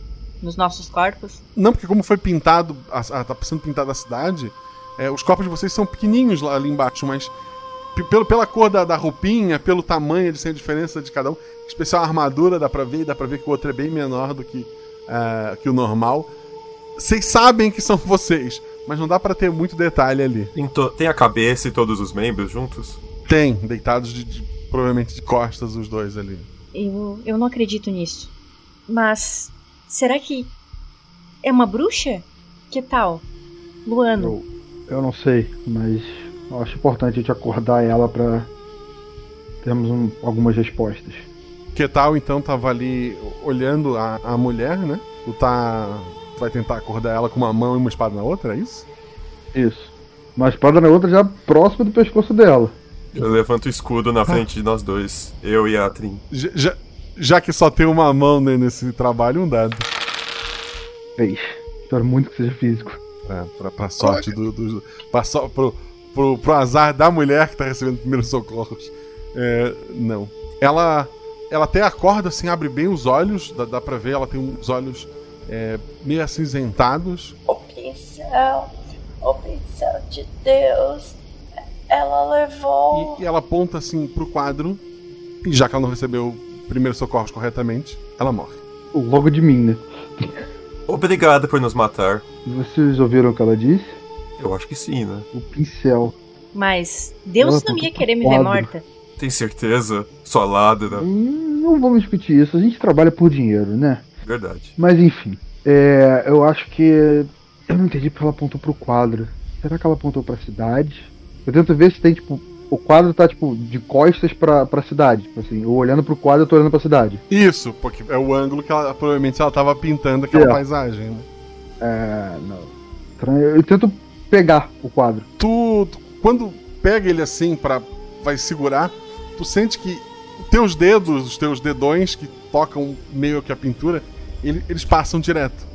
nos nossos corpos. Não, porque como foi pintado, a, a, tá sendo pintada a cidade, é, os corpos de vocês são pequenininhos lá ali embaixo, mas pelo, pela cor da, da roupinha, pelo tamanho, eles têm a diferença de cada um. Em especial a armadura, dá pra ver, dá pra ver que o outro é bem menor do que, ah, que o normal. Vocês sabem que são vocês, mas não dá pra ter muito detalhe ali. Tem a cabeça e todos os membros juntos? Tem, deitados de, de- provavelmente de costas os dois ali. Eu, eu não acredito nisso. Mas será que é uma bruxa? Que tal? Luano. Eu não sei, mas eu acho importante a gente acordar ela pra termos um- algumas respostas. Que tal então tava ali olhando a, a mulher, né? Tu tá. Tu vai tentar acordar ela com uma mão e uma espada na outra, é isso? Isso. Uma espada na outra já próxima do pescoço dela. Eu levanto o escudo na frente de nós dois, eu e a Trin. Já, já, já que só tem uma mão né, nesse trabalho, um dado. Fez. Espero muito que seja físico. É, pra, pra sorte do. do pra so, pro, pro, pro azar da mulher que tá recebendo primeiros socorros. É, não. Ela. Ela até acorda assim, abre bem os olhos, dá, dá pra ver, ela tem uns olhos é, meio acinzentados. O pincel, o pincel de Deus, ela levou. E, e ela aponta assim pro quadro. E já que ela não recebeu primeiros socorros corretamente, ela morre. Logo de mim, né? Obrigado por nos matar. Vocês ouviram o que ela disse? Eu acho que sim, né? O pincel. Mas Deus Ela não tá ia querer me ver morta. Tem certeza? Sua ladra. Hum, Não vamos discutir isso, a gente trabalha por dinheiro, né? Verdade. Mas enfim, é, eu acho que. Eu não entendi porque ela apontou pro quadro. Será que ela apontou pra cidade? Eu tento ver se tem, tipo. O quadro tá, tipo, de costas pra, pra cidade. Tipo assim, eu olhando pro quadro, eu tô olhando pra cidade. Isso, porque é o ângulo que ela provavelmente ela tava pintando aquela É. paisagem, né? É. Não. Estranho. Eu tento pegar o quadro. Tu, tu- quando pega ele assim para vai segurar, tu sente que teus dedos, os teus dedões que tocam meio que a pintura, ele- eles passam direto.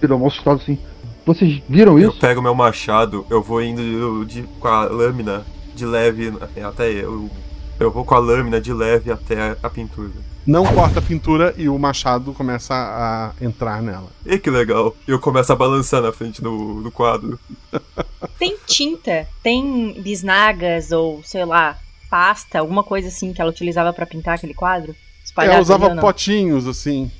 Eu dou um assustado assim. Vocês viram Eu isso? pego meu machado, eu vou indo de, com a lâmina de leve até eu. Eu vou com a lâmina de leve até a pintura. Não corta a pintura e o machado começa a entrar nela. E que legal. Eu começo a balançar na frente do, do quadro. Tem tinta, tem bisnagas ou, sei lá, pasta, alguma coisa assim que ela utilizava pra pintar aquele quadro? Espalhado Ela usava potinhos assim,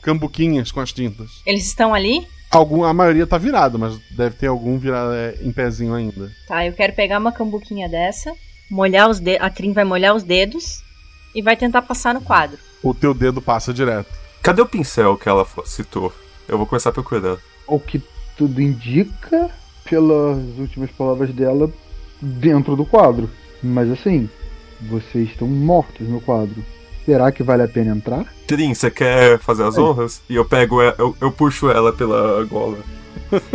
cambuquinhas com as tintas. Eles estão ali? Algum, a maioria tá virado, mas deve ter algum virado é, em pezinho ainda. Tá, eu quero pegar uma cambuquinha dessa, molhar os dedos, a Trin vai molhar os dedos e vai tentar passar no quadro. O teu dedo passa direto. Cadê o pincel que ela citou? Eu vou começar a procurar. O que tudo indica, pelas últimas palavras dela, dentro do quadro. Mas assim, vocês estão mortos no quadro. Será que vale a pena entrar? Trin, você quer fazer as honras? E eu pego ela, eu, eu puxo ela pela gola.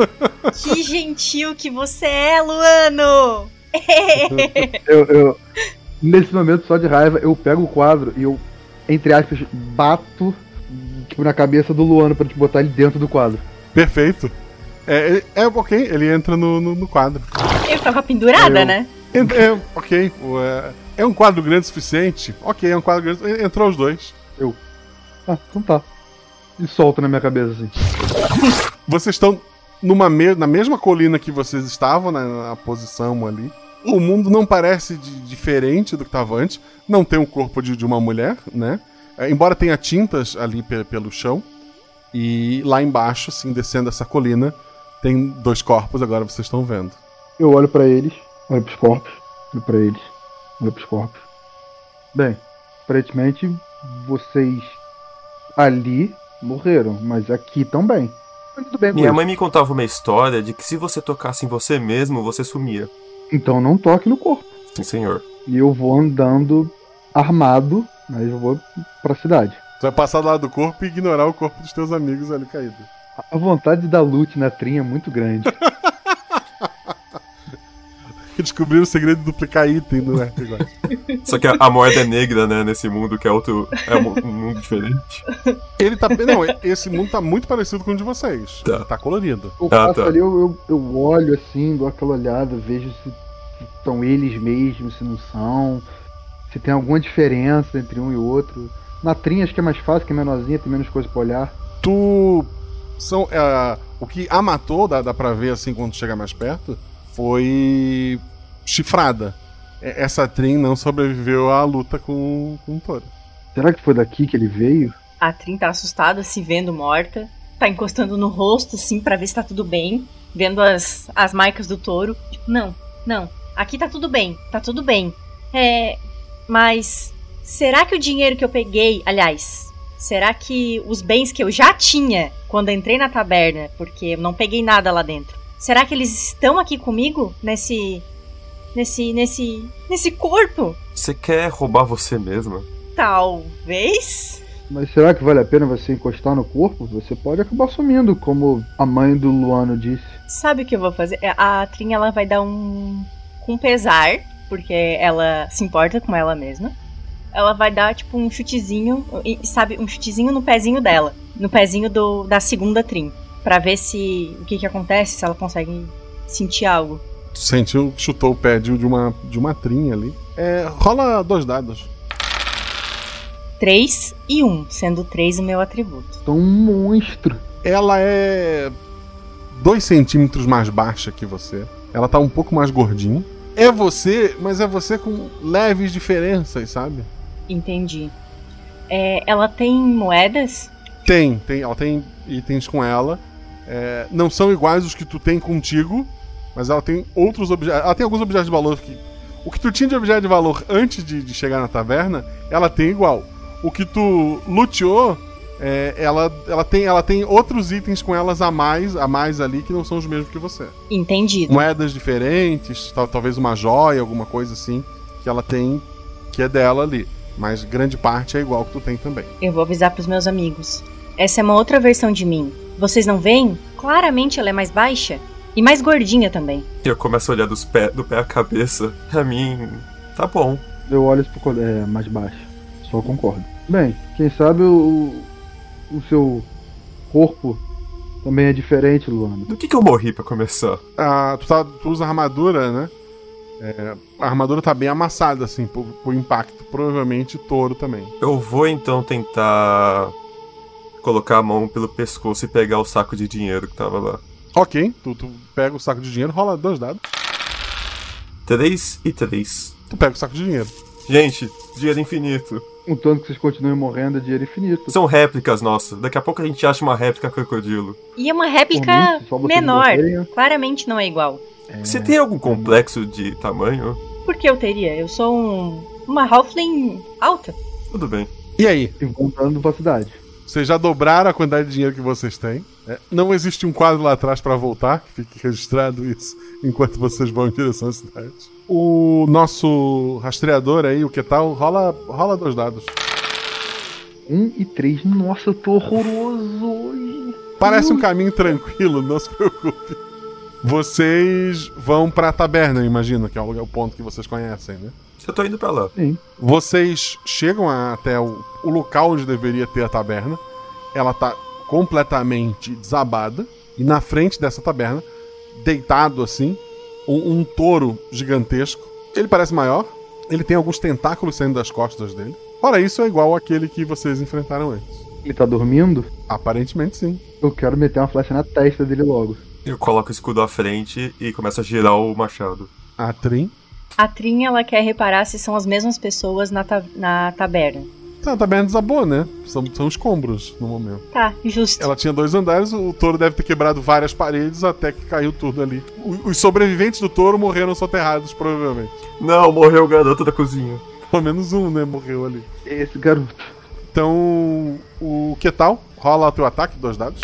Que gentil que você é, Luano! Eu, eu- nesse momento, só de raiva, eu pego o quadro e eu, entre aspas, bato tipo, na cabeça do Luano pra te botar ele dentro do quadro. Perfeito. É, é, é ok, ele entra no, no, no quadro. Eu tava pendurada, Eu- né? É, ok. o, É, é um quadro grande o suficiente? Ok, é um quadro grande. en- Entrou os dois. Eu. Ah, então tá. E solta na minha cabeça assim. Vocês estão numa me- na mesma colina que vocês estavam, né, na, na posição ali. O mundo não parece de- diferente do que estava antes. Não tem um corpo de, de uma mulher, né? É, embora tenha tintas ali pe- pelo chão. E lá embaixo, assim, descendo essa colina, tem dois corpos, agora vocês estão vendo. Eu olho pra eles, olho pros corpos, olho pra eles, pros corpos. Bem, aparentemente vocês ali morreram, mas aqui também. Tudo bem Minha mãe me contava uma história de que se você tocasse em você mesmo, você sumia. Então não toque no corpo. Sim, senhor. E eu vou andando armado, mas eu vou pra cidade. Tu vai passar do lado do corpo e ignorar o corpo dos teus amigos ali caído. A vontade de dar loot na trinha é muito grande. Descobriram o segredo de duplicar item do RPG. Só que a, a moeda é negra, né, nesse mundo que é outro. É um, um mundo diferente. Ele tá. Não, esse mundo tá muito parecido com o de vocês. Tá. Tá colorido. Eu Ah, tá. ali, eu, eu, eu olho assim, dou aquela olhada, vejo se são eles mesmos, se não são. Se tem alguma diferença entre um e outro. Na trinha acho que é mais fácil, que é menorzinha, tem menos coisa pra olhar. Tu. São, é, o que a matou, dá, dá pra ver assim quando chega mais perto, foi. chifrada. E- Essa Trin não sobreviveu à luta com, com o touro. Será que foi daqui que ele veio? A Trin tá assustada, se vendo morta. tá encostando no rosto, assim, pra ver se tá tudo bem. Vendo as, as marcas do touro. Tipo, não, não. Aqui tá tudo bem, tá tudo bem. É. Mas. Será que o dinheiro que eu peguei. Aliás, será que os bens que eu já tinha quando entrei na taberna, porque eu não peguei nada lá dentro, será que eles estão aqui comigo? Nesse. Nesse. Nesse. Nesse corpo? Você quer roubar você mesma? Talvez. Mas será que vale a pena você encostar no corpo? Você pode acabar sumindo, como a mãe do Luano disse. Sabe o que eu vou fazer? A Trin ela vai dar um. com pesar, porque ela se importa com ela mesma. Ela vai dar, tipo, um chutezinho, e- sabe, um chutezinho no pezinho dela. No pezinho do, da segunda Trin. Pra ver se. o que que acontece, se ela consegue sentir algo. Tu sentiu, chutou o pé de uma, de uma trinha ali. É, rola dois dados. 3 e 1, sendo 3 o meu atributo. Então, um monstro. Ela é dois centímetros mais baixa que você. Ela tá um pouco mais gordinha. É você, mas é você com leves diferenças, sabe? Entendi. É, ela tem moedas? Tem, tem, ela tem itens com ela. É, não são iguais os que tu tem contigo, mas ela tem outros objetos. Ela tem alguns objetos de valor que. O que tu tinha de objeto de valor antes de, de chegar na taverna, ela tem igual. O que tu luteou, é, ela, ela, tem, ela tem outros itens com elas a mais, a mais ali que não são os mesmos que você. Entendido. Moedas diferentes, tal- talvez uma joia, alguma coisa assim, que ela tem, que é dela ali. Mas grande parte é igual que tu tem também. Eu vou avisar pros meus amigos. Essa é uma outra versão de mim. Vocês não veem? Claramente ela é mais baixa. E mais gordinha também. Eu começo a olhar dos pé, do pé à cabeça. Pra mim, tá bom. Eu olho pro é, mais baixo. Só concordo. Bem, quem sabe o, o seu corpo também é diferente, Luano. Do que, que eu morri pra começar? Ah, tu, tá- tu usa armadura, né? É, a armadura tá bem amassada, assim, por, por impacto. Provavelmente touro também. Eu vou então tentar colocar a mão pelo pescoço e pegar o saco de dinheiro que tava lá. Ok, tu, tu pega o saco de dinheiro, rola dois dados. 3 e 3. Tu pega o saco de dinheiro. Gente, dinheiro infinito. Um tanto que vocês continuem morrendo é dinheiro infinito. São réplicas nossas. Daqui a pouco a gente acha uma réplica crocodilo. E é uma réplica mim, menor. morrerem. Claramente não é igual. Você tem algum complexo de tamanho? Por que eu teria? Eu sou um, uma Halfling alta. Tudo bem. E aí? E voltando pra cidade. Vocês já dobraram a quantidade de dinheiro que vocês têm. É, não existe um quadro lá atrás pra voltar, que fique registrado isso enquanto vocês vão em direção à cidade. O nosso rastreador aí, o que tal, rola, rola dois dados. Um e três. Nossa, eu tô horroroso. Parece um caminho tranquilo, não se preocupe. Vocês vão pra taberna, imagino, que é o ponto que vocês conhecem, né? Eu tô indo pra lá. Sim. Vocês chegam a- até o, o local onde deveria ter a taberna. Ela tá completamente desabada. E na frente dessa taberna, deitado assim, um, um touro gigantesco. Ele parece maior. Ele tem alguns tentáculos saindo das costas dele. Fora isso, é igual àquele que vocês enfrentaram antes. Ele tá dormindo? Aparentemente sim. Eu quero meter uma flecha na testa dele logo. Eu coloco o escudo à frente e começo a girar o machado. A Trin. A Trin, ela quer reparar se são as mesmas pessoas na, ta- na taberna. Tá, a taberna desabou, né? São, são escombros no momento. Tá, justo. Ela tinha dois andares, o touro deve ter quebrado várias paredes até que caiu tudo ali. O- Os sobreviventes do touro morreram soterrados, provavelmente. Não, morreu o garoto da cozinha. Pelo menos um, né? Morreu ali. Esse garoto. Então, o que tal? Rola o teu ataque, dois dados.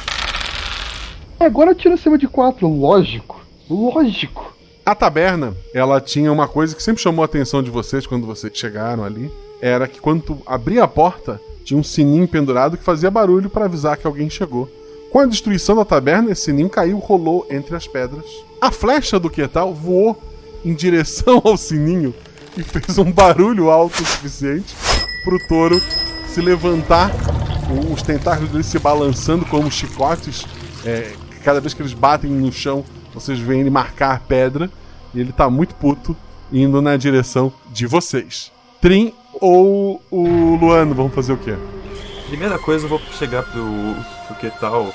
É, agora tira acima de quatro. Lógico. Lógico. A taberna, ela tinha uma coisa que sempre chamou a atenção de vocês quando vocês chegaram ali. Era que quando abria a porta, tinha um sininho pendurado que fazia barulho para avisar que alguém chegou. Com a destruição da taberna, esse sininho caiu, rolou entre as pedras. A flecha do Quetal voou em direção ao sininho e fez um barulho alto o suficiente pro touro se levantar, o- os tentáculos dele se balançando como chicotes. É, cada vez que eles batem no chão, vocês veem ele marcar a pedra. E ele tá muito puto, indo na direção de vocês. Trin ou o Luano vão fazer o quê? Primeira coisa, eu vou chegar pro, pro que tal.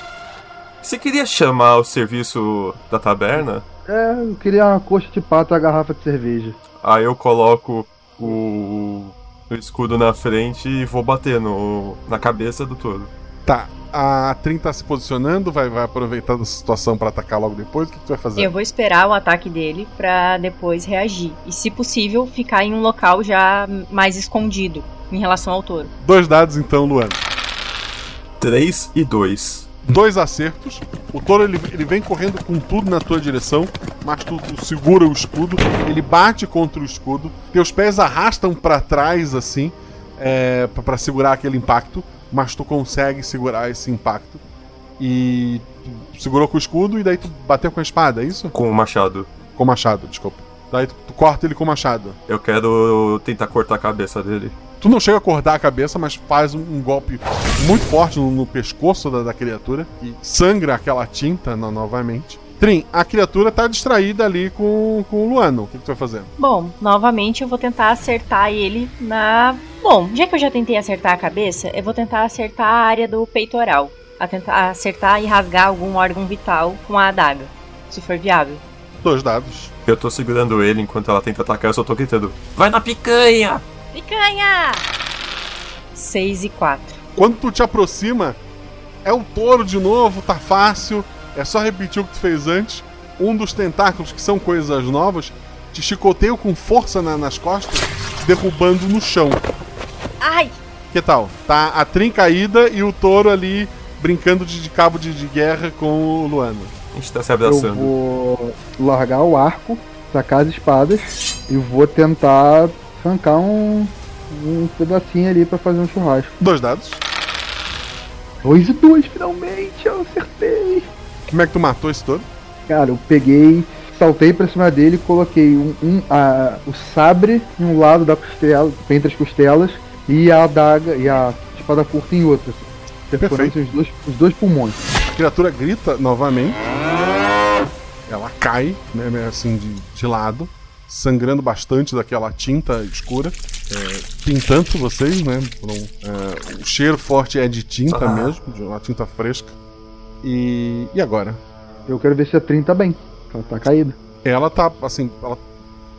Você queria chamar o serviço da taberna? É, eu queria uma coxa de pato e a garrafa de cerveja. Aí eu coloco o, o escudo na frente e vou bater no, na cabeça do touro. Tá. A Trin tá se posicionando, vai, vai aproveitar a situação pra atacar logo depois. O que, que tu vai fazer? Eu vou esperar o ataque dele pra depois reagir. E, se possível, ficar em um local já mais escondido em relação ao touro. Dois dados então, Luana. 3 e 2. Dois acertos. O touro ele, ele vem correndo com tudo na tua direção, mas tu, tu segura o escudo. Ele bate contra o escudo. Teus pés arrastam pra trás assim, é, pra- pra segurar aquele impacto, mas tu consegue segurar esse impacto. E segurou com o escudo e daí tu bateu com a espada, é isso? Com o machado. Com o machado, desculpa. Daí tu, tu corta ele com o machado. Eu quero tentar cortar a cabeça dele. Tu não chega a cortar a cabeça, mas faz um, um golpe muito forte no, no pescoço da, da criatura e sangra aquela tinta no- novamente. Trin, a criatura tá distraída ali com, com o Luano. O que, que tu vai fazer? Bom, novamente eu vou tentar acertar ele na. Bom, já que eu já tentei acertar a cabeça, eu vou tentar acertar a área do peitoral. A tentar acertar e rasgar algum órgão vital com a adaga, se for viável. Dois dados. Eu tô segurando ele enquanto ela tenta atacar, eu só tô gritando. Vai na picanha! Picanha! 6 e 4. Quando tu te aproxima, é o touro de novo, tá fácil. É só repetir o que tu fez antes. Um dos tentáculos, que são coisas novas, te chicoteia com força na- nas costas, derrubando no chão. Ai! Que tal? Tá a Trin caída e o touro ali brincando de, de cabo de, de guerra com o Luano. A gente tá se Eu abraçando. vou largar o arco, sacar as espadas e vou tentar arrancar um, um pedacinho ali pra fazer um churrasco. Dois dados. Dois e dois, finalmente, eu acertei. Como é que tu matou esse touro? Cara, eu peguei, saltei pra cima dele, coloquei um, um- a- o sabre em um lado da costela, entre as costelas, e a adaga e a espada curta em outra. Perfurando os dois, os dois pulmões. A criatura grita novamente. Ela cai, né, meio assim, de, de lado, sangrando bastante daquela tinta escura, é, pintando vocês, né? um, é, o cheiro forte é de tinta Ah. mesmo, de uma tinta fresca. E, e agora? Eu quero ver se a Trin tá bem. Ela tá caída. Ela tá, assim, ela-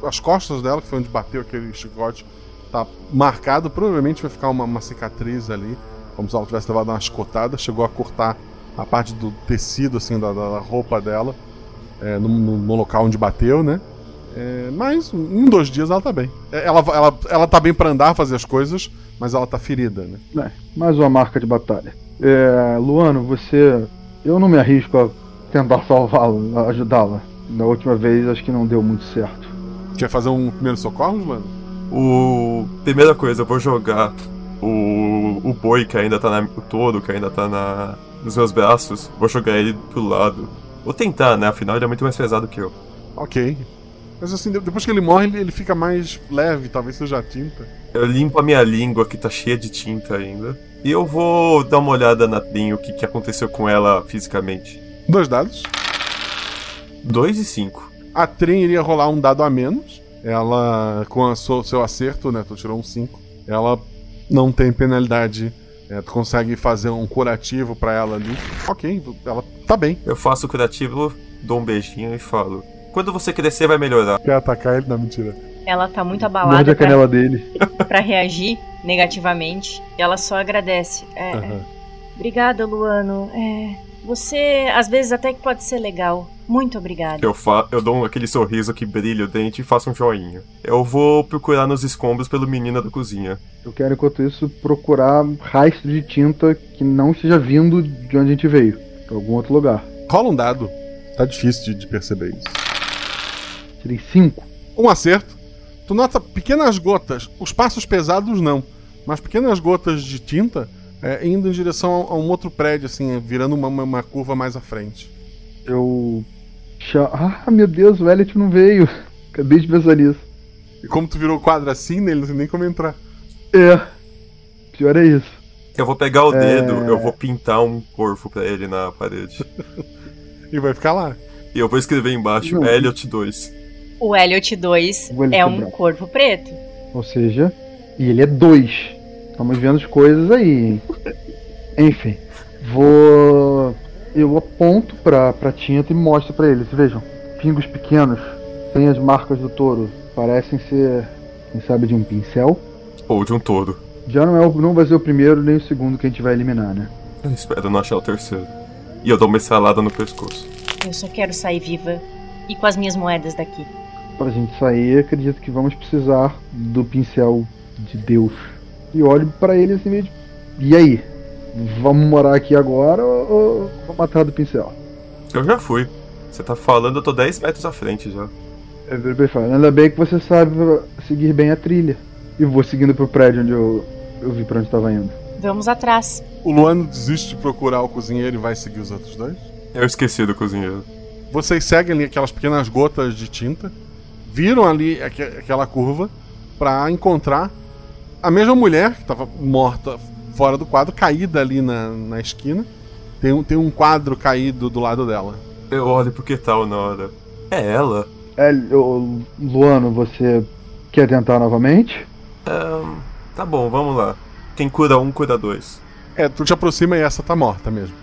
as costas dela, que foi onde bateu aquele chicote, tá marcado. Provavelmente vai ficar uma, uma cicatriz ali, como se ela tivesse levado uma chicotada. Chegou a cortar a parte do tecido, assim, da, da roupa dela, é, no, no- local onde bateu, né? É, mas em dois dias ela tá bem. É, Ela, ela, ela tá bem pra andar, fazer as coisas, mas ela tá ferida, né? É, mais uma marca de batalha. É, Luano, você. Eu não me arrisco a tentar salvá-la, a ajudá-la. Da última vez acho que não deu muito certo. Quer fazer um primeiro socorro, mano? O. Primeira coisa, eu vou jogar o. o boi que ainda tá na. O touro que ainda tá na. nos meus braços. Vou jogar ele pro lado. Vou tentar, né? Afinal ele é muito mais pesado que eu. Ok. Mas assim, de- depois que ele morre, ele, fica mais leve, talvez seja a tinta. Eu limpo a minha língua que tá cheia de tinta ainda. E eu vou dar uma olhada na Trin, o que, que aconteceu com ela fisicamente. Dois dados. 2 e 5. A Trin iria rolar um dado a menos. Ela, com o seu, acerto, né? Tu tirou um 5. Ela não tem penalidade. É, tu consegue fazer um curativo pra ela ali. Ok, ela tá bem. Eu faço o curativo, dou um beijinho e falo: Quando você crescer, vai melhorar. Quer atacar ele? Não, mentira. Ela tá muito Morde abalada a canela pra, dele. pra reagir negativamente. E ela só agradece. É, Aham. Obrigada, Luano. É, você às vezes até que pode ser legal. Muito obrigada. Eu, fa eu dou aquele sorriso que brilha o dente e faço um joinha. Eu vou procurar nos escombros pelo menino da cozinha. Eu quero, enquanto isso, procurar rastro de tinta que não esteja vindo de onde a gente veio. Pra algum outro lugar. Rola um dado. Tá difícil de, de perceber isso. Tirei cinco. Um acerto. Tu nota pequenas gotas. Os passos pesados não. Mas pequenas gotas de tinta é, indo em direção a, a um outro prédio, assim, virando uma, uma- curva mais à frente. Eu. Ah, meu Deus, o Elliot não veio. Acabei de pensar nisso. E como tu virou o quadro assim, né, ele não tem nem como entrar. É. Pior é isso. Eu vou pegar o É. dedo, eu vou pintar um corvo pra ele na parede. e vai ficar lá. E eu vou escrever embaixo Não. Elliot 2. O Elliot 2 Vou ele é um quebrar. corpo preto. Ou seja, e ele é dois. Estamos vendo as coisas aí? Enfim. Vou. Eu aponto pra, pra tinta e mostro pra eles. Vejam, pingos pequenos. Tem as marcas do touro. Parecem ser, quem sabe, de um pincel. Ou de um touro. Já não, é o, não vai ser o primeiro nem o segundo que a gente vai eliminar, né? Eu espero não achar o terceiro. E eu dou uma estralada no pescoço. Eu só quero sair viva e com as minhas moedas daqui. Pra gente sair, acredito que vamos precisar do pincel de Deus. E olho pra ele assim meio de... E aí? Vamos morar aqui agora ou, vamos atrás do pincel? Eu já fui. Você tá falando, eu tô 10 metros à frente já. É perfeito. Ainda bem que você sabe seguir bem a trilha. E vou seguindo pro prédio onde eu, eu vi pra onde tava indo. Vamos atrás. O Luano desiste de procurar o cozinheiro e vai seguir os outros dois? Eu esqueci do cozinheiro. Vocês seguem ali aquelas pequenas gotas de tinta, viram ali aqu aquela curva para encontrar a mesma mulher que estava morta fora do quadro, caída ali na, na esquina. Tem um, tem um quadro caído do lado dela. Eu olho pro que tal na hora. É ela. É, Luano, você quer tentar novamente? Um, tá bom, vamos lá. Quem cura um, cura dois. É, tu te aproxima e essa tá morta mesmo.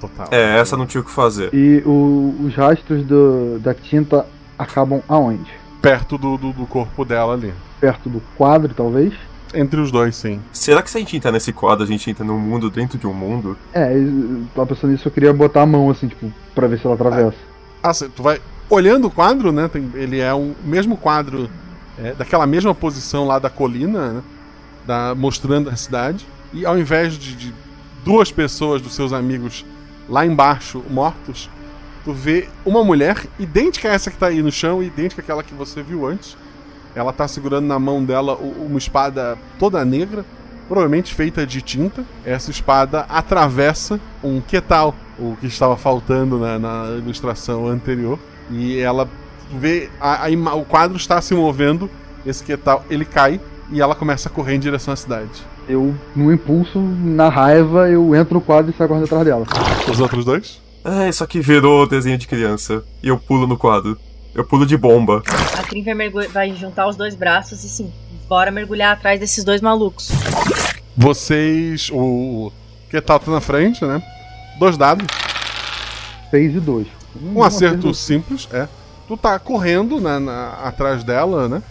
Total. É, essa não tinha o que fazer. E o, os rastros do, da tinta acabam aonde? Perto do, do, do corpo dela ali. Perto do quadro, talvez? Entre os dois, sim. Será que se a gente entrar nesse quadro, a gente entra num mundo dentro de um mundo? É, eu tava pensando nisso, eu queria botar a mão assim, tipo, pra ver se ela atravessa. Ah, você, tu vai olhando o quadro, né? Tem, ele é o mesmo quadro, é, daquela mesma posição lá da colina, né? Da, mostrando a cidade. E ao invés de, de duas pessoas dos seus amigos lá embaixo, mortos, tu vê uma mulher idêntica a essa que tá aí no chão, idêntica àquela que você viu antes. Ela tá segurando na mão dela uma espada toda negra, provavelmente feita de tinta. Essa espada atravessa um quetal, o que estava faltando na, na ilustração anterior. E ela vê. A, a, o quadro está se movendo, esse quetal ele cai e ela começa a correr em direção à cidade. Eu, no impulso, na raiva, eu entro no quadro e saio correndo atrás dela. Os outros dois? É, isso aqui virou desenho de criança. E eu pulo no quadro. Eu pulo de bomba. A Trin vai, vai, juntar os dois braços e sim, bora mergulhar atrás desses dois malucos. Vocês. O. Que tá na frente, né? Dois dados. Seis e dois. Um, um acerto, acerto simples, é. Tu tá correndo né, na, atrás dela, né?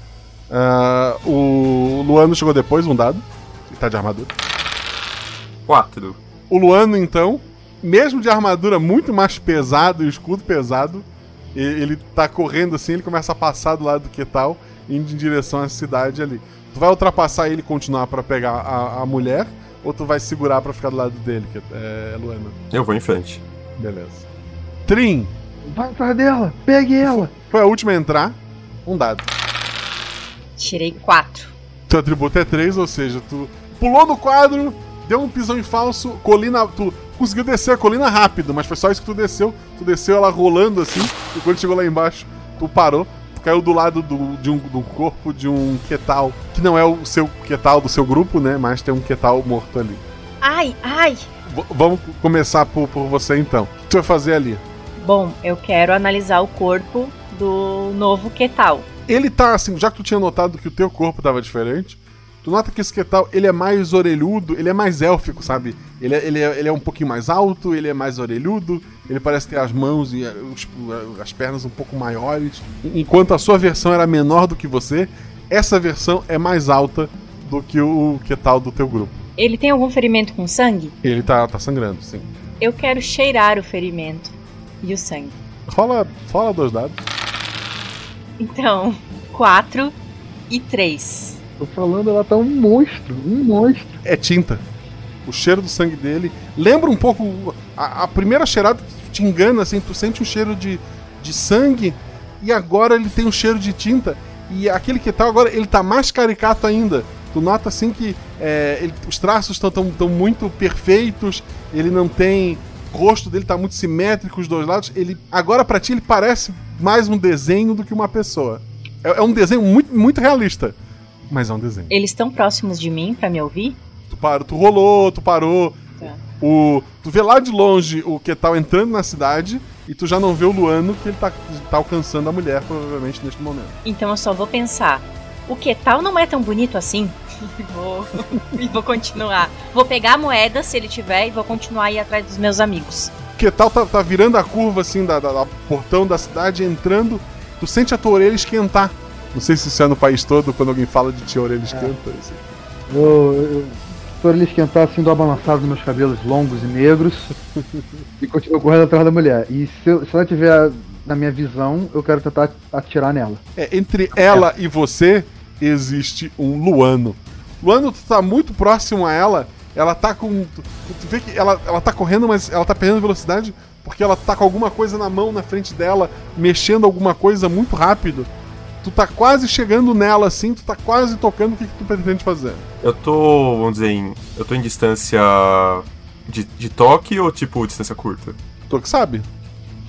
Uh, o Luano chegou depois, um dado. Ele tá de armadura. Quatro. O Luano, então, mesmo de armadura muito mais pesado e escudo pesado, ele tá correndo assim, ele começa a passar do lado do que tal, indo em direção à cidade ali. Tu vai ultrapassar ele e continuar para pegar a, a, mulher, ou tu vai segurar para ficar do lado dele, que é Luana? Eu vou em frente. Beleza. Trim! Vai atrás dela, pegue ela! Foi a última a entrar. Um dado. Tirei quatro. Teu atributo é três, ou seja, tu pulou no quadro, deu um pisão em falso, colina. Tu conseguiu descer a colina rápido, mas foi só isso que tu desceu. Tu desceu ela rolando assim, e quando chegou lá embaixo, tu parou. Tu caiu do lado do, de um, do corpo de um Ketal, que não é o seu Ketal do seu grupo, né? Mas tem um Ketal morto ali. Ai, ai! V vamos começar por, por você então. O que tu vai fazer ali? Bom, eu quero analisar o corpo do novo Ketal. Ele tá assim, já que tu tinha notado que o teu corpo tava diferente, Tu nota que esse Ketal, ele é mais orelhudo, ele é mais élfico, sabe? Ele é, ele, é, ele é um pouquinho mais alto, ele é mais orelhudo, ele parece ter as mãos e os, as pernas um pouco maiores. Enquanto a sua versão era menor do que você, essa versão é mais alta do que o Ketal do teu grupo. Ele tem algum ferimento com sangue? Ele tá, tá sangrando, sim. Eu quero cheirar o ferimento e o sangue. Rola, rola dois dados. Então, quatro e três. Tô falando, ela tá um monstro, um monstro. É tinta. O cheiro do sangue dele lembra um pouco. A, a primeira cheirada te engana, assim, tu sente um cheiro de, de sangue e agora ele tem um cheiro de tinta. E aquele que tá agora, ele tá mais caricato ainda. Tu nota assim que é, ele, os traços estão tão, tão muito perfeitos, ele não tem. O rosto dele tá muito simétrico, os dois lados. Ele Agora, para ti, ele parece mais um desenho do que uma pessoa. É, é um desenho muito, muito realista mas é um desenho. Eles estão próximos de mim para me ouvir? Tu parou, tu rolou, tu parou. Tá. O, tu vê lá de longe o Ketal entrando na cidade e tu já não vê o Luano que ele tá, tá alcançando a mulher, provavelmente, neste momento. Então eu só vou pensar. O Ketal não é tão bonito assim? e vou, e vou continuar. Vou pegar a moeda, se ele tiver, e vou continuar a ir atrás dos meus amigos. O Ketal tá, tá virando a curva, assim, da, da, da portão da cidade, entrando. Tu sente a tua orelha esquentar. Não sei se isso é no país todo, quando alguém fala de tia orelha esquenta. É. Eu, eu, Espero ele esquentar assim, dou uma balançada nos meus cabelos longos e negros e continuo correndo atrás da mulher. E se, eu- se ela tiver na minha visão, eu quero tentar atirar nela. É, entre ela e você existe um Luano. Luano, tu tá muito próximo a ela. Ela tá com. Tu, tu vê que ela, ela tá correndo, mas ela tá perdendo velocidade porque ela tá com alguma coisa na mão na frente dela, mexendo alguma coisa muito rápido. Tu tá quase chegando nela assim, tu tá quase tocando. O que, que tu pretende fazer? Eu tô, vamos dizer, em, eu tô em distância de, de toque ou tipo distância curta? Tu que sabe.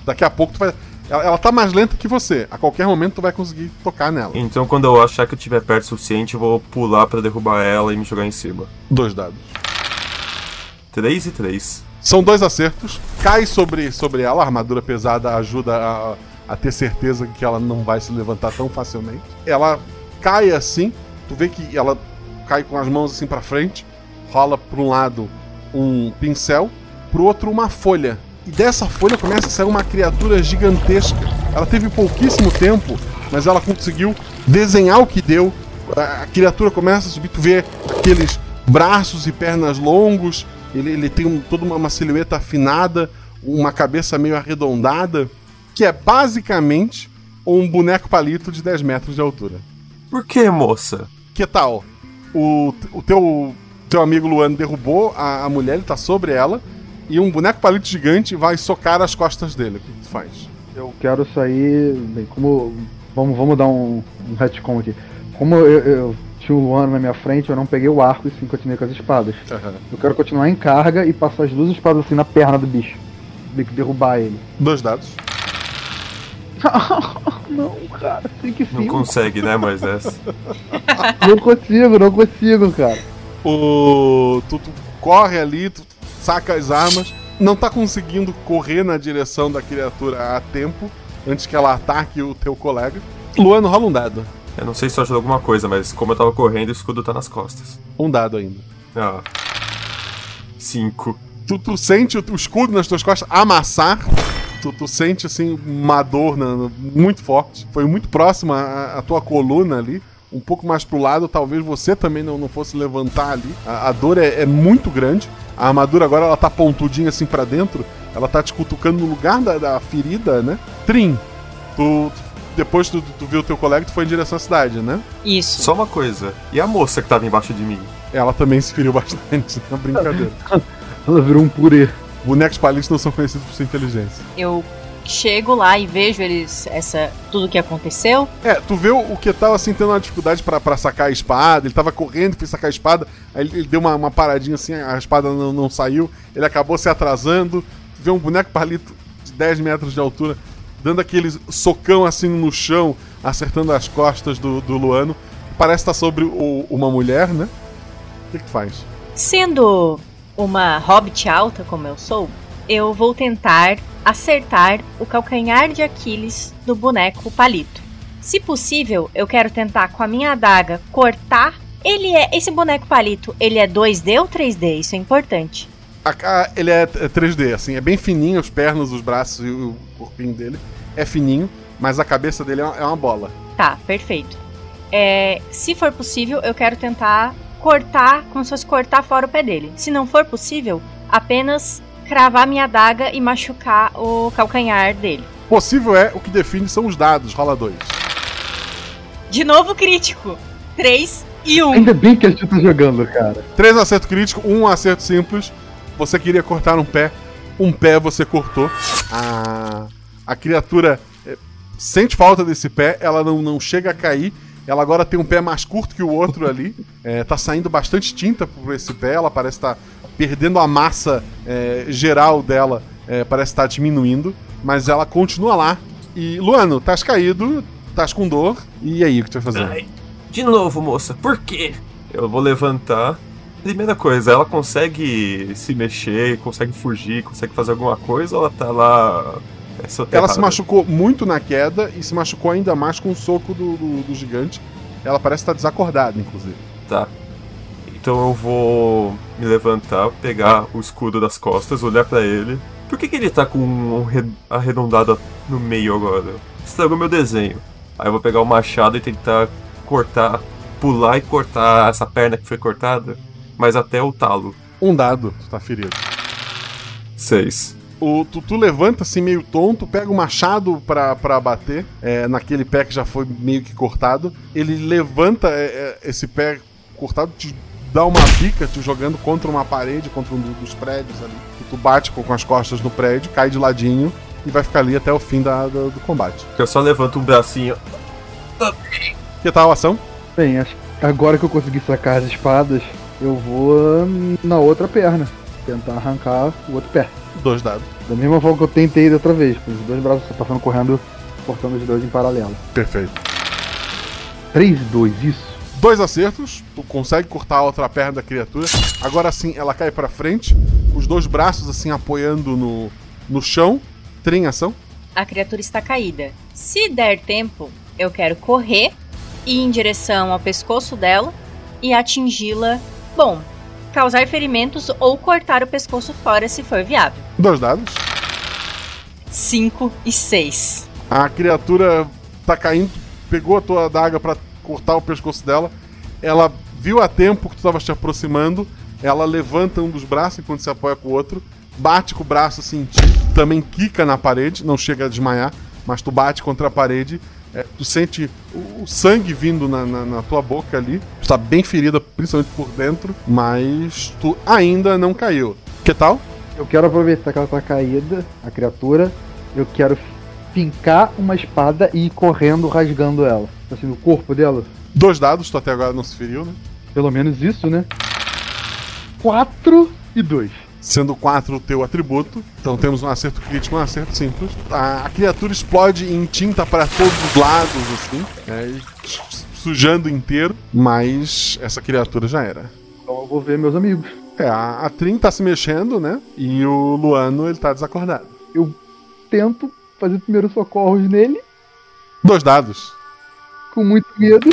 Daqui a pouco tu vai. Ela, ela tá mais lenta que você. A qualquer momento tu vai conseguir tocar nela. Então quando eu achar que eu tiver perto o suficiente, eu vou pular pra derrubar ela e me jogar em cima. Dois dados. 3 e 3. São dois acertos. Cai sobre, sobre ela, a armadura pesada ajuda a, a ter certeza que ela não vai se levantar tão facilmente. Ela cai assim, tu vê que ela cai com as mãos assim pra frente, rola pra um lado um pincel, pro outro uma folha. E dessa folha começa a sair uma criatura gigantesca. Ela teve pouquíssimo tempo, mas ela conseguiu desenhar o que deu. A criatura começa a subir, tu vê aqueles braços e pernas longos, ele, ele tem um- toda uma, uma silhueta afinada, uma cabeça meio arredondada, que é basicamente um boneco palito de 10 metros de altura. Por que, moça? Que tal? O, o teu, teu amigo Luano derrubou a, a mulher, ele tá sobre ela, e um boneco palito gigante vai socar as costas dele. O que tu faz? Eu quero sair. Bem, como. Vamos, vamos dar um, um retcon aqui. Como eu, eu tinha o Luano na minha frente, eu não peguei o arco e sim continuei com as espadas. Eu quero continuar em carga e passar as duas espadas assim na perna do bicho. Meio que derrubar ele. Dois dados. Não, cara, tem que Não consegue, né, Moisés? Não consigo, não consigo, cara. O. Tu, tu corre ali, tu saca as armas, não tá conseguindo correr na direção da criatura a tempo, antes que ela ataque o teu colega. Luano, rola um dado. Eu não sei se ajuda alguma coisa, mas como eu tava correndo, o escudo tá nas costas. Um dado ainda. Ah. Cinco. Tu, tu sente o, o escudo nas tuas costas amassar. Tu, tu sente assim uma dor na- muito forte. Foi muito próxima à, à tua coluna ali. Um pouco mais pro lado, talvez você também não, não fosse levantar ali. A, a dor é, é muito grande. A armadura agora ela tá pontudinha assim pra dentro. Ela tá te cutucando no lugar da, da ferida, né? Trim, tu, tu- depois tu, tu viu o teu colega, tu foi em direção à cidade, né? Isso. Só uma coisa. E a moça que tava embaixo de mim? Ela também se feriu bastante, na brincadeira. Ela virou um purê. Bonecos palitos não são conhecidos por sua inteligência. Eu chego lá e vejo eles essa tudo que aconteceu. É, tu vê o, que tava assim tendo uma dificuldade pra, pra sacar a espada, ele tava correndo, foi sacar a espada, aí ele, ele deu uma, uma paradinha assim, a espada não, não saiu, ele acabou se atrasando. Tu vê um boneco palito de 10 metros de altura, dando aquele socão assim no chão, acertando as costas do, do Luano. Parece estar sobre o- uma mulher, né? O que, que tu faz? Sendo uma hobbit alta como eu sou, eu vou tentar acertar o calcanhar de Aquiles do boneco palito. Se possível, eu quero tentar com a minha adaga cortar. Ele é esse boneco palito, ele é 2D ou 3D? Isso é importante. A- a- ele é, é 3D, assim, é bem fininho, as pernas, os braços e o corpinho dele é fininho, mas a cabeça dele é uma, é uma bola. Tá, perfeito. É, se for possível, eu quero tentar cortar, como se fosse cortar fora o pé dele. Se não for possível, apenas cravar minha adaga e machucar o calcanhar dele. Possível é, o que define são os dados, rola dois. De novo crítico. 3 e 1. Ainda bem que a gente tá jogando, cara. Três acertos críticos, um acerto simples. Você queria cortar um pé, um pé você cortou. A, a criatura é, sente falta desse pé, ela não, não chega a cair. Ela agora tem um pé mais curto que o outro ali. É, tá saindo bastante tinta por esse pé. Ela parece estar perdendo a massa é, geral dela. É, parece estar diminuindo. Mas ela continua lá. E, Luano, estás caído, estás com dor. E aí, o que tu vai fazer? Ai, de novo, moça, por quê? Eu vou levantar. Primeira coisa, ela consegue se mexer, consegue fugir, consegue fazer alguma coisa ou ela tá lá. É Ela se machucou muito na queda e se machucou ainda mais com o soco do, do, do gigante. Ela parece estar desacordada, inclusive. Tá. Então eu vou me levantar, pegar o escudo das costas, olhar pra ele. Por que, que ele tá com um re- arredondado no meio agora? Estragou meu desenho. Aí eu vou pegar o machado e tentar cortar, pular e cortar essa perna que foi cortada. mas até o talo. Um dado, tu tá ferido. Seis. O, tu, tu levanta assim meio tonto, pega o machado pra, pra bater é, naquele pé que já foi meio que cortado. Ele levanta é, é, esse pé cortado, te dá uma bica, te jogando contra uma parede, contra um dos prédios ali. Tu bate com, com as costas no prédio, cai de ladinho e vai ficar ali até o fim da, do, do combate. Eu só levanto um bracinho. Que tal a ação? Bem, acho que agora que eu consegui sacar as espadas, eu vou na outra perna. Tentar arrancar o outro pé. Dois dados. Da mesma forma que eu tentei da outra vez, com os dois braços passando correndo, cortando os dois em paralelo. Perfeito. 3 e 2, isso. Dois acertos, tu consegue cortar a outra perna da criatura. Agora sim, ela cai pra frente, os dois braços assim apoiando no, no chão. Trem ação. A criatura está caída. Se der tempo, eu quero correr, ir em direção ao pescoço dela e atingi-la. Bom, causar ferimentos ou cortar o pescoço fora se for viável. Dois dados. 5 e 6. A criatura tá caindo, pegou a tua adaga pra cortar o pescoço dela. Ela viu a tempo que tu tava te aproximando. Ela levanta um dos braços enquanto se apoia com o outro. Bate com o braço assim. Também quica na parede. Não chega a desmaiar. Mas tu bate contra a parede. É, tu sente o, sangue vindo na, na, na, tua boca ali. Tu tá bem ferida, principalmente por dentro. Mas tu ainda não caiu. Que tal? Eu quero aproveitar que ela tá caída, a criatura. Eu quero fincar uma espada e ir correndo rasgando ela. Assim, no corpo dela. Dois dados, tu até agora não se feriu, né? Pelo menos isso, né? 4 e 2. Sendo 4 o teu atributo, então temos um acerto crítico e um acerto simples. A, a criatura explode em tinta para todos os lados, assim, né, sujando inteiro, mas essa criatura já era. Então eu vou ver meus amigos. É, a, a Trin tá se mexendo, né? E o Luano, ele tá desacordado. Eu tento fazer primeiros socorros nele. Dois dados. Com muito medo.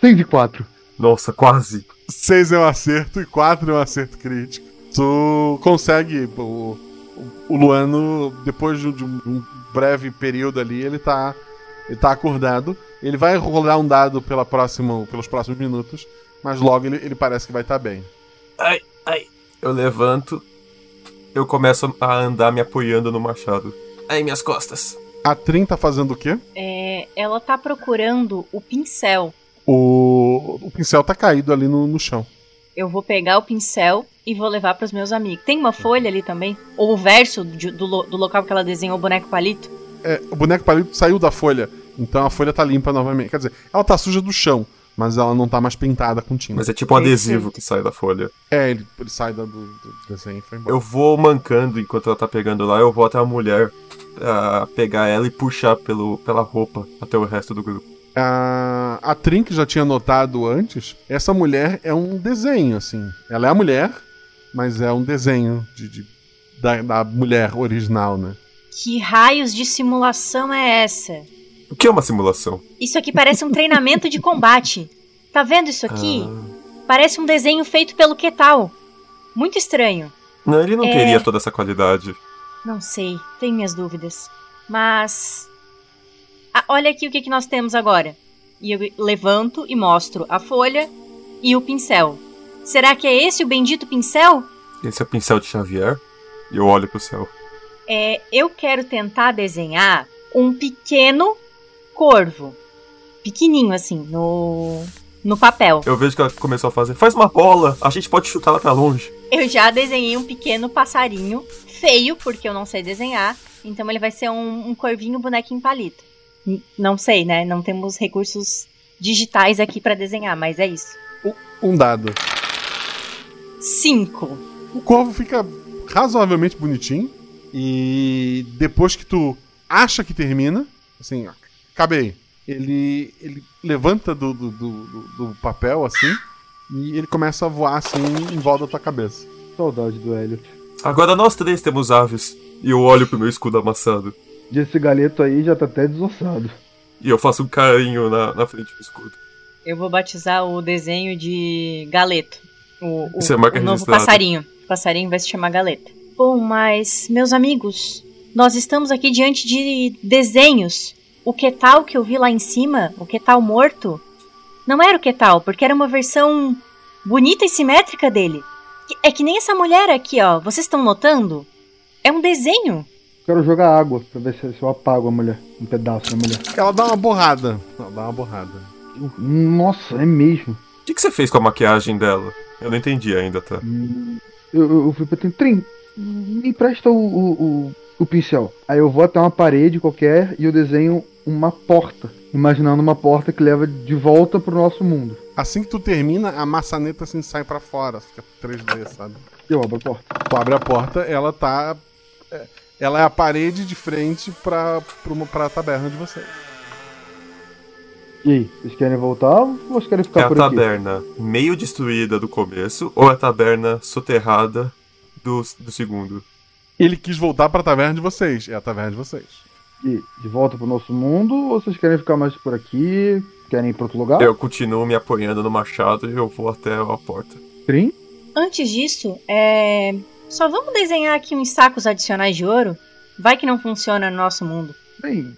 6 e 4. Nossa, quase. 6 é um acerto e 4 é um acerto crítico. Tu consegue. O, o Luano, depois de um breve período ali, ele tá. Ele tá acordado. Ele vai rolar um dado pela próxima, pelos próximos minutos. Mas logo ele, ele parece que vai estar tá bem. Ai, ai. Eu levanto. Eu começo a andar me apoiando no machado. Ai, minhas costas. A Trin tá fazendo o quê? É, ela tá procurando o pincel. O, o pincel tá caído ali no, no chão. Eu vou pegar o pincel e vou levar para os meus amigos. Tem uma folha ali também? Ou o verso de, do, do local que ela desenhou o boneco palito? É, o boneco palito saiu da folha, então a folha tá limpa novamente. Quer dizer, ela tá suja do chão, mas ela não tá mais pintada com tinta. Mas é tipo um adesivo que sai da folha. É, ele, ele sai do, do desenho e foi embora. Eu vou mancando enquanto ela tá pegando lá, eu vou até a mulher uh, pegar ela e puxar pelo, pela roupa até o resto do grupo. A, a Trin, que já tinha notado antes, essa mulher é um desenho, assim. Ela é a mulher, mas é um desenho de, de da, da mulher original, né? Que raios de simulação é essa? O que é uma simulação? Isso aqui parece um treinamento de combate. Tá vendo isso aqui? Ah. Parece um desenho feito pelo Ketal. Muito estranho. Não, ele não é... teria toda essa qualidade. Não sei, tenho minhas dúvidas. Mas. Ah, olha aqui o que, que nós temos agora. E eu levanto e mostro a folha e o pincel. Será que é esse o bendito pincel? Esse é o pincel de Xavier? E eu olho pro céu. É, eu quero tentar desenhar um pequeno corvo. Pequenininho, assim, no, no papel. Eu vejo que ela começou a fazer. Faz uma bola, a gente pode chutar ela pra longe. Eu já desenhei um pequeno passarinho, feio, porque eu não sei desenhar. Então ele vai ser um, um corvinho bonequinho palito. Não sei, né? Não temos recursos digitais aqui para desenhar, mas é isso. Um dado. Cinco. O corvo fica razoavelmente bonitinho. E depois que tu acha que termina, assim, acabei. Ele, ele levanta do, do, do, do, papel assim e ele começa a voar assim em volta da tua cabeça. Saudade do Elliot. Agora nós três temos aves. E eu olho pro meu escudo amassado. E esse galeto aí já tá até desossado. E eu faço um carinho na, na frente do escudo. Eu vou batizar o desenho de Galeto. O, o, Você marca o novo passarinho. O passarinho vai se chamar Galeta. Bom, mas, meus amigos, nós estamos aqui diante de desenhos. O que tal que eu vi lá em cima, o que tal morto, não era o que tal, porque era uma versão bonita e simétrica dele. É que nem essa mulher aqui, ó. Vocês estão notando? É um desenho. Quero jogar água pra ver se se eu apago a mulher. Um pedaço da mulher. Ela dá uma borrada. Ela dá uma borrada. Nossa, é mesmo. O que, que você fez com a maquiagem dela? Eu não entendi ainda, tá? Eu, eu, eu fui pra Trim, me empresta o, o, o, o pincel. Aí eu vou até uma parede qualquer e eu desenho uma porta. Imaginando uma porta que leva de volta pro nosso mundo. Assim que tu termina, a maçaneta assim sai pra fora, fica 3D, sabe? Eu abro a porta. Tu abre a porta, ela tá. é, Ela é a parede de frente pra, pra, uma- pra taberna de vocês. E aí, vocês querem voltar ou vocês querem ficar É a por aqui? taberna meio destruída do começo ou a taberna soterrada do, do segundo? Ele quis voltar pra taverna de vocês. É a taverna de vocês. E de volta pro nosso mundo ou vocês querem ficar mais por aqui? Querem ir pra outro lugar? Eu continuo me apoiando no machado e eu vou até a porta. Trim? Antes disso, é. Só vamos desenhar aqui uns sacos adicionais de ouro? Vai que não funciona no nosso mundo. Bem,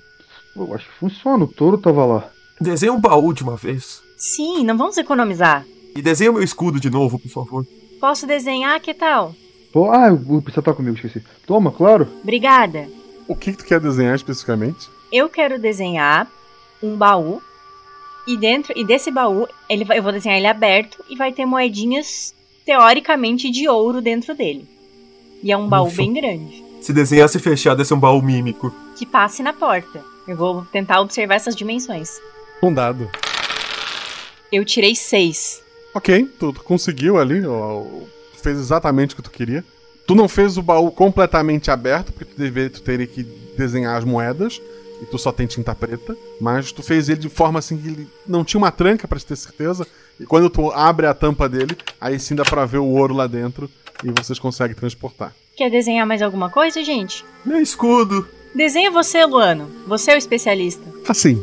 eu acho que funciona. O touro tava lá. Desenha um baú de uma vez. Sim, não vamos economizar. E desenha o meu escudo de novo, por favor. Posso desenhar, que tal? Pô, ah, o pincel tá comigo, esqueci. Toma, claro. Obrigada. O que, que tu quer desenhar especificamente? Eu quero desenhar um baú. E dentro e desse baú, ele vai- eu vou desenhar ele aberto e vai ter moedinhas teoricamente de ouro dentro dele. E é um baú Ufa. bem grande. Se desenhasse fechado, esse é um baú mímico. Que passe na porta. Eu vou tentar observar essas dimensões. Um dado. Eu tirei seis. Ok, tu, tu conseguiu ali, ó, fez exatamente o que tu queria. Tu não fez o baú completamente aberto, porque tu, deve, tu teria que desenhar as moedas, e tu só tem tinta preta, mas tu fez ele de forma assim que ele não tinha uma tranca pra ter certeza, e quando tu abre a tampa dele, aí sim dá pra ver o ouro lá dentro, e vocês conseguem transportar. Quer desenhar mais alguma coisa, gente? Meu escudo. Desenha você, Luano. Você é o especialista. Assim,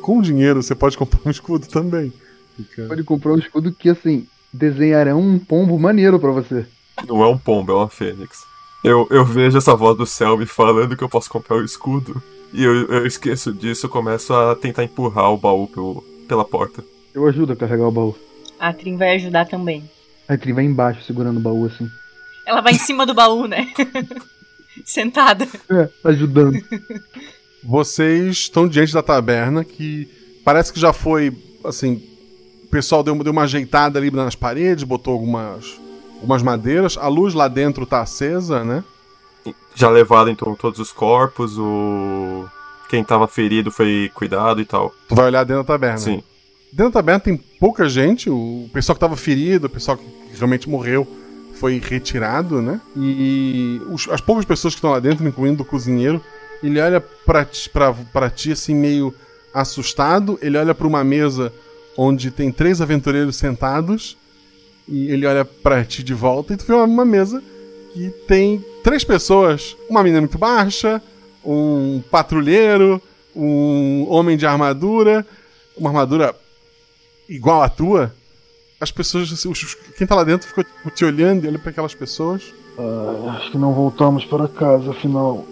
com dinheiro você pode comprar um escudo também. Fica- Pode comprar um escudo que, assim, desenharão um pombo maneiro pra você. Não é um pombo, é uma fênix. Eu, eu vejo essa voz do céu me falando que eu posso comprar o escudo. E eu, eu esqueço disso, eu começo a tentar empurrar o baú pelo, pela porta. Eu ajudo a carregar o baú. A Trim vai ajudar também. A Trim vai embaixo segurando o baú assim. Ela vai em cima do baú, né? Sentada. É, ajudando. Vocês estão diante da taberna que parece que já foi assim. O pessoal deu, deu uma ajeitada ali nas paredes, botou algumas, algumas madeiras. A luz lá dentro tá acesa, né? Já levaram então todos os corpos, o. Quem tava ferido foi cuidado e tal. Tu vai olhar dentro da taberna. Sim. Dentro da taberna tem pouca gente. O pessoal que tava ferido, o pessoal que realmente morreu, foi retirado, né? E os- as poucas pessoas que estão lá dentro, incluindo o cozinheiro, ele olha pra ti, pra, pra ti assim, meio assustado. Ele olha pra uma mesa onde tem três aventureiros sentados. E ele olha pra ti de volta e tu vê uma, uma mesa que tem três pessoas. Uma menina muito baixa, um patrulheiro, um homem de armadura, uma armadura igual à tua. As pessoas, assim, os- quem tá lá dentro ficou tipo, te olhando e olha pra aquelas pessoas. Ah, acho que não voltamos para casa, afinal.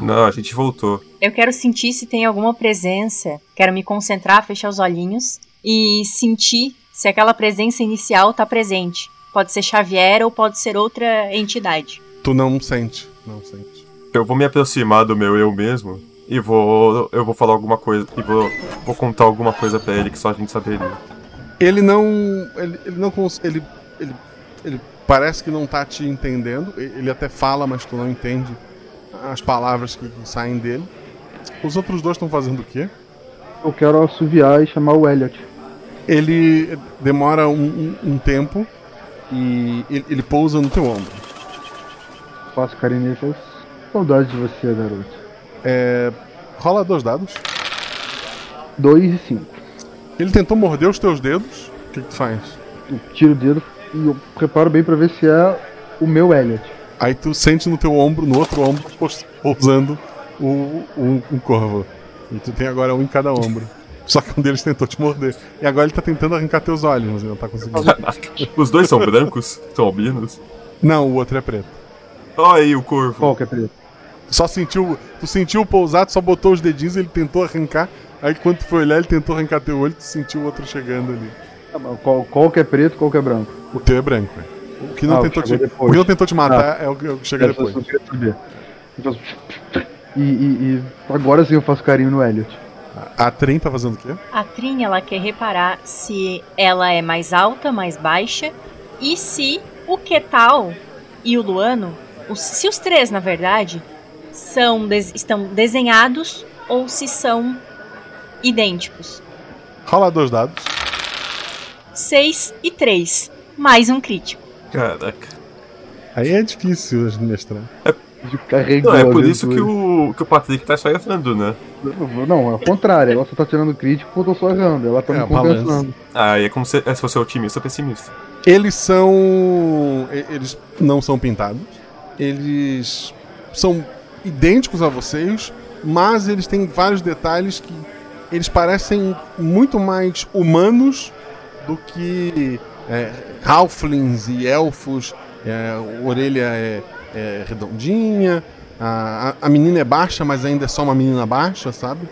Não, a gente voltou. Eu quero sentir se tem alguma presença. Quero me concentrar, fechar os olhinhos e sentir se aquela presença inicial tá presente. Pode ser Xavier ou pode ser outra entidade. Tu não sente, não sente. Eu vou me aproximar do meu eu mesmo e vou. Eu vou falar alguma coisa. E vou, vou contar alguma coisa pra ele que só a gente saberia. Ele não. Ele, ele não ele, ele, ele parece que não tá te entendendo. Ele até fala, mas tu não entende as palavras que, que saem dele. Os outros dois estão fazendo o quê? Eu quero assoviar e chamar o Elliot. Ele demora um, um- um tempo e ele, ele pousa no teu ombro. Faço carinho e falo, saudade de você, garoto. É, rola dois dados. Dois e cinco. Ele tentou morder os teus dedos. O que, que tu faz? Eu tiro o dedo e eu preparo bem pra ver se é o meu Elliot. Aí tu sente no teu ombro, no outro ombro, pousando o, o- um corvo. E tu tem agora um em cada ombro. Só que um deles tentou te morder. E agora ele tá tentando arrancar teus olhos, mas ele não tá conseguindo. Os dois são brancos? São albinos? Não, o outro é preto. Olha aí o corvo. Qual que é preto? Só sentiu. Tu sentiu o pousado, só botou os dedinhos e ele tentou arrancar. Aí quando tu foi olhar, ele tentou arrancar teu olho, tu sentiu o outro chegando ali. Qual, qual que é preto qual que é branco? O teu é branco. O que não, Ah, o tentou, que te, o que não tentou te matar Ah. é o que, chega É, depois. Então, E, e- e agora sim eu faço carinho no Elliot. A Trin tá fazendo o quê? A Trin, ela quer reparar se ela é mais alta, mais baixa e se o Ketal e o Luano, os- se os três, na verdade, são des- estão desenhados ou se são idênticos. Rola dois dados. 6 e 3, mais um crítico. Caraca. Aí é difícil mestrar. Carregou Não, é por isso que o, que o Patrick tá só errando, né? Não, é o contrário. Ela só tá tirando crítico porque eu tô só errando. Ela tá É, me compensando. Ah, e é como se, é se fosse otimista ou pessimista. Eles são. Eles não são pintados. Eles são idênticos a vocês, mas eles têm vários detalhes que eles parecem muito mais humanos do que é, halflings e elfos. É, a orelha é, é redondinha. A, a- a menina é baixa, mas ainda é só uma menina baixa, sabe?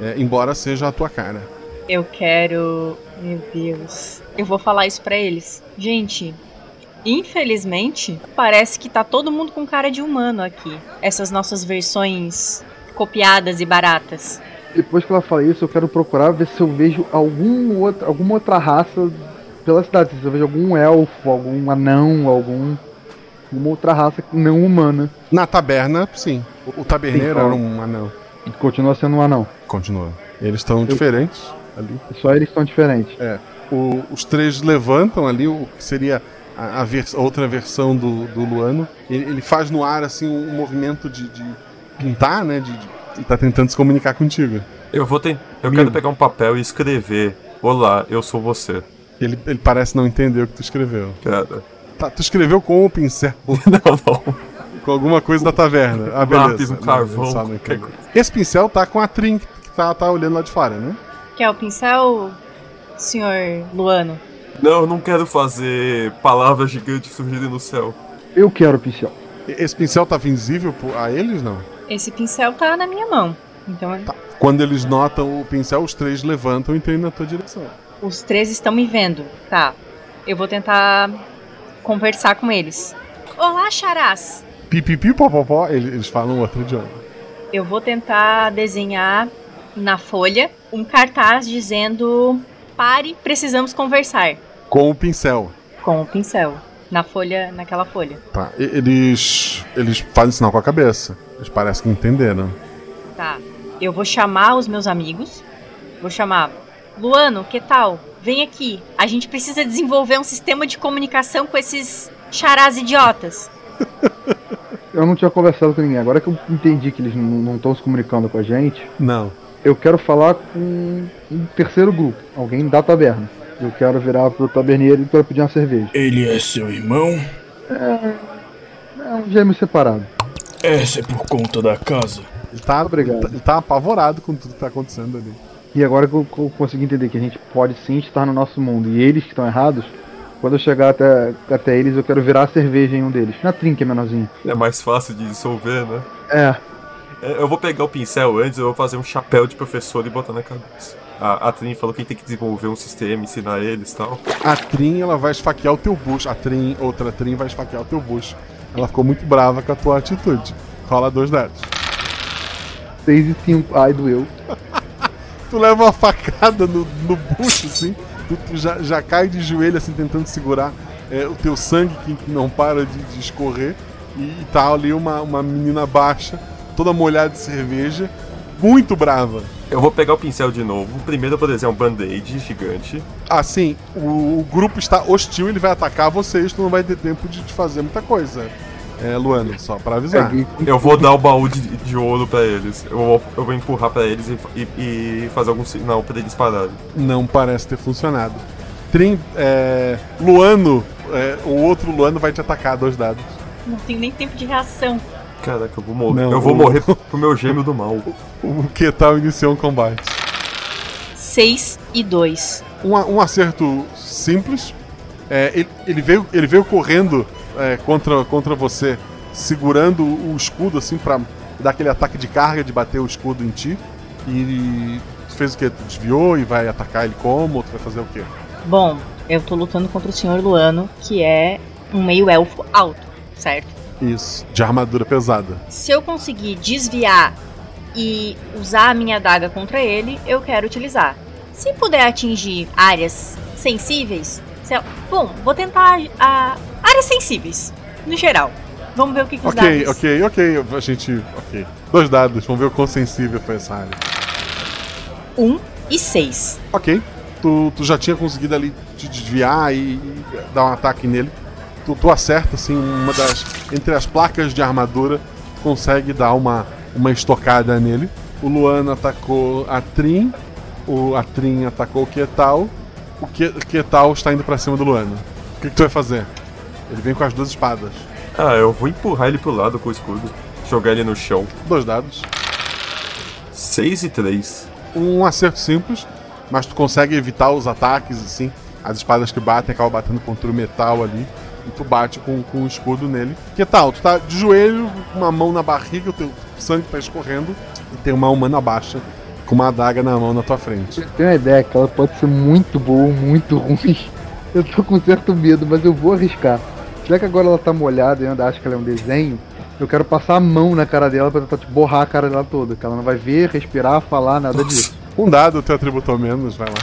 É, embora seja a tua cara. Eu quero. Meu Deus. Eu vou falar isso pra eles. Gente, infelizmente, parece que tá todo mundo com cara de humano aqui. Essas nossas versões copiadas e baratas. Depois que ela fala isso, eu quero procurar ver se eu vejo algum outro, alguma outra raça pela cidade. Se eu vejo algum elfo, algum anão, algum. Alguma outra raça não humana. Na taberna, sim. O, o taberneiro Sim, era um anão. Continua sendo um anão. Continua. Eles estão diferentes ali. Só eles estão diferentes. É. O- os três levantam ali o que seria a, a vers- outra versão do, do Luano. Ele, ele faz no ar assim um movimento de, de pintar, né? De, de, e tá tentando se comunicar contigo. Eu vou ter, eu quero pegar um papel e escrever. Olá, eu sou você. Ele, ele parece não entender o que tu escreveu. Cara. Tá, tu escreveu com o pincel. não, não. Com alguma coisa da taverna. Ah, beleza. Lápis, um Não, carvão, não qualquer entendeu. Esse pincel tá com a Trin que tá, tá olhando lá de fora, né? Quer o pincel, senhor Luano? Não, eu não quero fazer palavras gigantes surgirem no céu. Eu quero o pincel. Esse pincel tá visível a eles, não? Esse pincel tá na minha mão. Então Quando eles notam o pincel, os três levantam e indo na tua direção. os três estão me vendo. Tá. Eu vou tentar conversar com eles. Olá, Charás! Pipipi, popopó, eles, falam outro idioma. Eu vou tentar desenhar na folha um cartaz dizendo: Pare, precisamos conversar. Com o pincel. Com o pincel. Na folha, naquela folha. Tá. Eles. Eles fazem sinal com a cabeça. Eles parecem que entenderam. Tá. Eu vou chamar os meus amigos. Vou chamar. Luano, que tal? Vem aqui. A gente precisa desenvolver um sistema de comunicação com esses charás idiotas. Eu não tinha conversado com ninguém. Agora que eu entendi que eles não estão se comunicando com a gente, Não. eu quero falar com um terceiro grupo, alguém da taberna. Eu quero virar pro taberneiro para pedir uma cerveja. Ele é seu irmão? É, é um gêmeo separado. Essa é por conta da casa. Ele tá, Obrigado. Ele tá, apavorado com tudo que tá acontecendo ali. E agora que eu, que eu consegui entender que a gente pode sim estar no nosso mundo e eles que estão errados, quando eu chegar até, até eles, eu quero virar a cerveja em um deles. Na trinca, menorzinho. É mais fácil de dissolver, né? É. É, Eu vou pegar o pincel antes, eu vou fazer um chapéu de professor e botar na cabeça. A, a Trin falou que tem que desenvolver um sistema, ensinar eles e tal. A Trin, ela vai esfaquear o teu bucho. A Trin, outra Trin, vai esfaquear o teu bucho. Ela ficou muito brava com a tua atitude. Rola dois dados. 6 e 5. Ai, doeu. Tu leva uma facada no, no bucho, assim. Tu, tu já, já cai de joelho, assim, tentando segurar é, o teu sangue que, que não para de, de escorrer. E, e tá ali uma, uma menina baixa, toda molhada de cerveja, muito brava. Eu vou pegar o pincel de novo. Primeiro eu vou desenhar um band-aid gigante. Assim, o, o grupo está hostil, ele vai atacar vocês, tu não vai ter tempo de, de fazer muita coisa. É, Luano, só pra avisar. Eu vou dar o baú de, de ouro pra eles. Eu vou, eu vou empurrar pra eles e, e- e fazer algum sinal pra eles pararem. Não parece ter funcionado. Trin, é, Luano, é, o outro Luano vai te atacar, dois dados. Não tenho nem tempo de reação. Caraca, eu vou morrer. Não, eu vou o- morrer pro meu gêmeo do mal. O que tal iniciou um combate? 6 e 2. Um, um acerto simples. É, ele, ele veio, ele veio correndo é, contra, contra você, segurando o escudo assim pra dar aquele ataque de carga de bater o escudo em ti. E tu fez o que? Tu desviou e vai atacar ele como? Ou tu vai fazer o quê? Bom, eu tô lutando contra o Senhor Luano, que é um meio elfo alto, certo? Isso, de armadura pesada. Se eu conseguir desviar e usar a minha adaga contra ele, eu quero utilizar. Se puder atingir áreas sensíveis, se bom, vou tentar a áreas sensíveis, no geral. Vamos ver o que, que os Ok, dados. ok, ok. A gente. Ok. Dois dados, vamos ver o quão sensível foi essa área. Um e seis. Ok. Tu, tu já tinha conseguido ali te desviar e, e dar um ataque nele. Tu, tu acerta, assim, uma das. Entre as placas de armadura, tu consegue dar uma, uma estocada nele. O Luan atacou a Trin. O, a Trin atacou o Ketal. O Ke- Ketal está indo pra cima do Luano. O que, que tu vai fazer? Ele vem com as duas espadas. Ah, eu vou empurrar ele pro lado com o escudo. Jogar ele no chão. Dois dados. 6 e 3. um acerto simples, mas tu consegue evitar os ataques, assim. As espadas que batem acabam batendo contra o metal ali. E tu bate com, com o escudo nele. Que tal? Tu tá de joelho, uma mão na barriga, o teu sangue tá escorrendo. E tem uma humana baixa com uma adaga na mão na tua frente. Tenho uma ideia que ela pode ser muito boa ou muito ruim. Eu tô com certo medo, mas eu vou arriscar. Já que agora ela tá molhada e eu ainda acho que ela é um desenho, eu quero passar a mão na cara dela pra tentar te borrar a cara dela toda. Que ela não vai ver, respirar, falar, nada disso. Um dado, teu atributo menos, vai lá.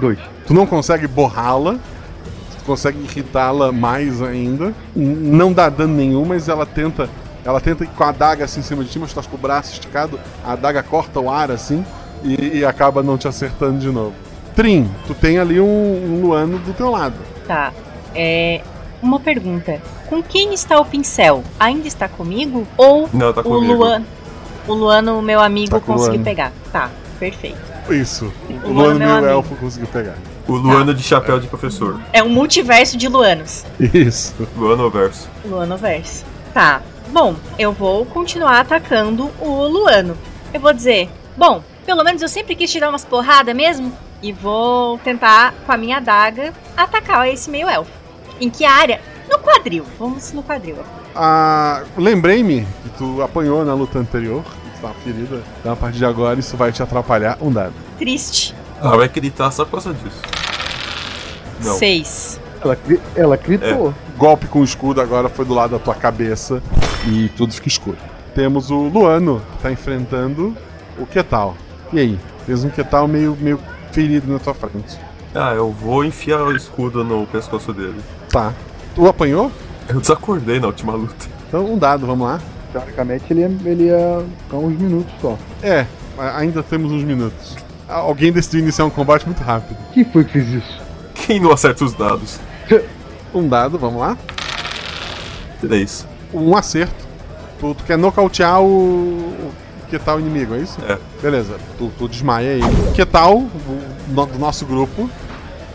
Dois. Tu não consegue borrá-la, consegue irritá-la mais ainda. Não dá dano nenhum, mas ela tenta. Ela tenta ir com a adaga assim em cima de ti, mas tu estás com o braço esticado, a adaga corta o ar assim e, e acaba não te acertando de novo. Trim, tu tem ali um, um Luano do teu lado. Tá. É. Uma pergunta. Com quem está o pincel? Ainda está comigo? Ou Não, tá o comigo. Luan. O Luano, meu amigo, Tá o conseguiu pegar. Tá, perfeito. Isso. O O Luano Luano é meu amigo. elfo conseguiu pegar. O Luano de chapéu de professor. É um multiverso de Luanos. Isso. Luano verso. Luanoverso. Tá. Bom, eu vou continuar atacando o Luano. Eu vou dizer, bom, pelo menos eu sempre quis te dar umas porradas mesmo. E vou tentar, com a minha adaga, atacar esse meio elfo. Em que área? No quadril. Vamos no quadril. Ah, Lembrei-me que tu apanhou na luta anterior, que tu tava ferida. Então a partir de agora isso vai te atrapalhar um dado. Triste. Ah, vai gritar só por causa disso. Não. Seis. Ela, ela gritou. Golpe com o escudo agora foi do lado da tua cabeça e tudo fica escuro. Temos o Luano, que tá enfrentando o Ketal. E aí? Fez um Ketal meio, meio ferido na tua frente. Ah, eu vou enfiar o escudo no pescoço dele. Tá. Tu apanhou? Eu desacordei na última luta. Então um dado, vamos lá. Teoricamente ele ia, ele ia ficar uns minutos só. É, ainda temos uns minutos. Alguém decidiu iniciar um combate muito rápido. Quem foi que fez isso? Quem não acerta os dados? Um dado, vamos lá. Três. Um acerto. Tu, tu quer nocautear o. o que tal inimigo, é isso? É. Beleza, tu, tu desmaia ele. Que tal o, no- do nosso grupo?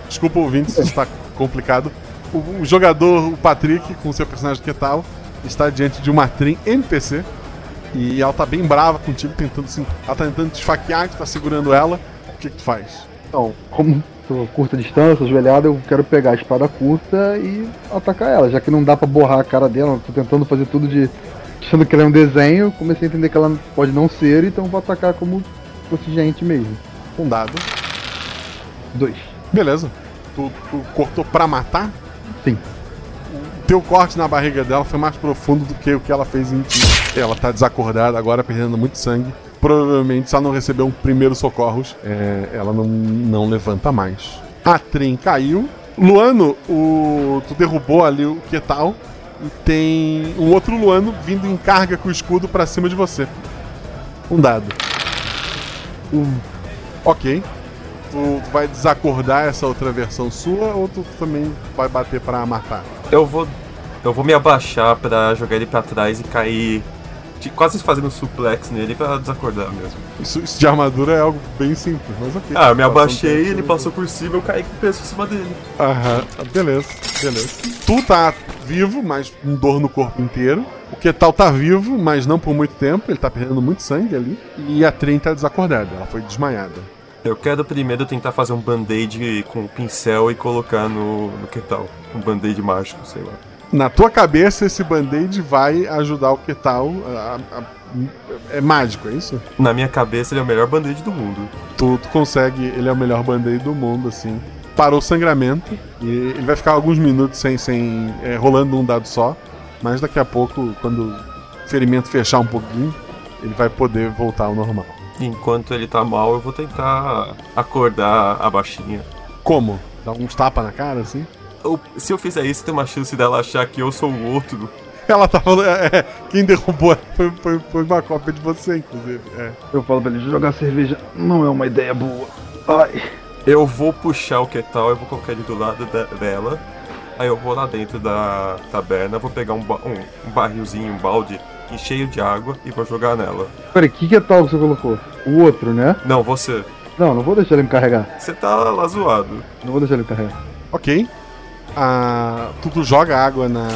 Desculpa, ouvintes, se está complicado. O, o jogador, o Patrick, com seu personagem que tal, está diante de uma trim NPC. E ela tá bem brava contigo, tentando assim. Ela tá tentando te esfaquear, tu tá segurando ela. O que, que tu faz? Então, como tô a curta distância, ajoelhada, eu quero pegar a espada curta e atacar ela. Já que não dá pra borrar a cara dela, tô tentando fazer tudo de. achando que ela é um desenho, comecei a entender que ela pode não ser, então vou atacar como se fosse gente mesmo. Um dado. Dois. Beleza. Tu, tu cortou pra matar? Sim. O teu corte na barriga dela foi mais profundo do que o que ela fez em ti. Ela tá desacordada agora, perdendo muito sangue. Provavelmente, se ela não receber um primeiro socorros, é, ela não, não levanta mais. A Trin caiu. Luano, o, tu derrubou ali o que tal? E tem um outro Luano vindo em carga com o escudo pra cima de você. Um dado. Um. Ok. Tu, tu vai desacordar essa outra versão sua ou tu também vai bater pra matar? Eu vou. Eu vou me abaixar pra jogar ele pra trás e cair. Quase fazendo um suplex nele pra desacordar mesmo. Isso, isso de armadura é algo bem simples, mas ok. Ah, eu me abaixei, ele passou por cima, eu caí com o peso em cima dele. Aham, beleza, beleza. Tu tá vivo, mas com dor no corpo inteiro. O Ketal tá vivo, mas não por muito tempo, ele tá perdendo muito sangue ali. E a Trin tá desacordada, ela foi desmaiada. Eu quero primeiro tentar fazer um band-aid com o pincel e colocar no, no que tal? Um band-aid mágico, sei lá. Na tua cabeça, esse band-aid vai ajudar o a- a- é mágico, é isso? Na minha cabeça, ele é o melhor band-aid do mundo. Tu, tu consegue, ele é o melhor band-aid do mundo, assim. parou o sangramento e ele vai ficar alguns minutos sem, sem é, rolando um dado só, mas daqui a pouco, quando o ferimento fechar um pouquinho, ele vai poder voltar ao normal. Enquanto ele tá mal, eu vou tentar acordar a baixinha. Como? Dar uns tapas na cara, assim? Eu- se eu fizer isso, tem uma chance dela achar que eu sou o outro. Ela tá falando. É, é, quem derrubou ela foi, foi, foi uma cópia de você, inclusive. É. Eu falo pra ele, jogar cerveja não é uma ideia boa. Ai. Eu vou puxar o Ketal, eu vou colocar ele do lado da- dela. Aí eu vou lá dentro da taberna, vou pegar um, ba- um- um barrilzinho, um balde cheio de água e vou jogar nela. Peraí, que que é tal que você colocou? O outro, né? Não, você. Não, não vou deixar ele me carregar. Você tá lá zoado. Não vou deixar ele me carregar. Ok. Tu, tu joga água na.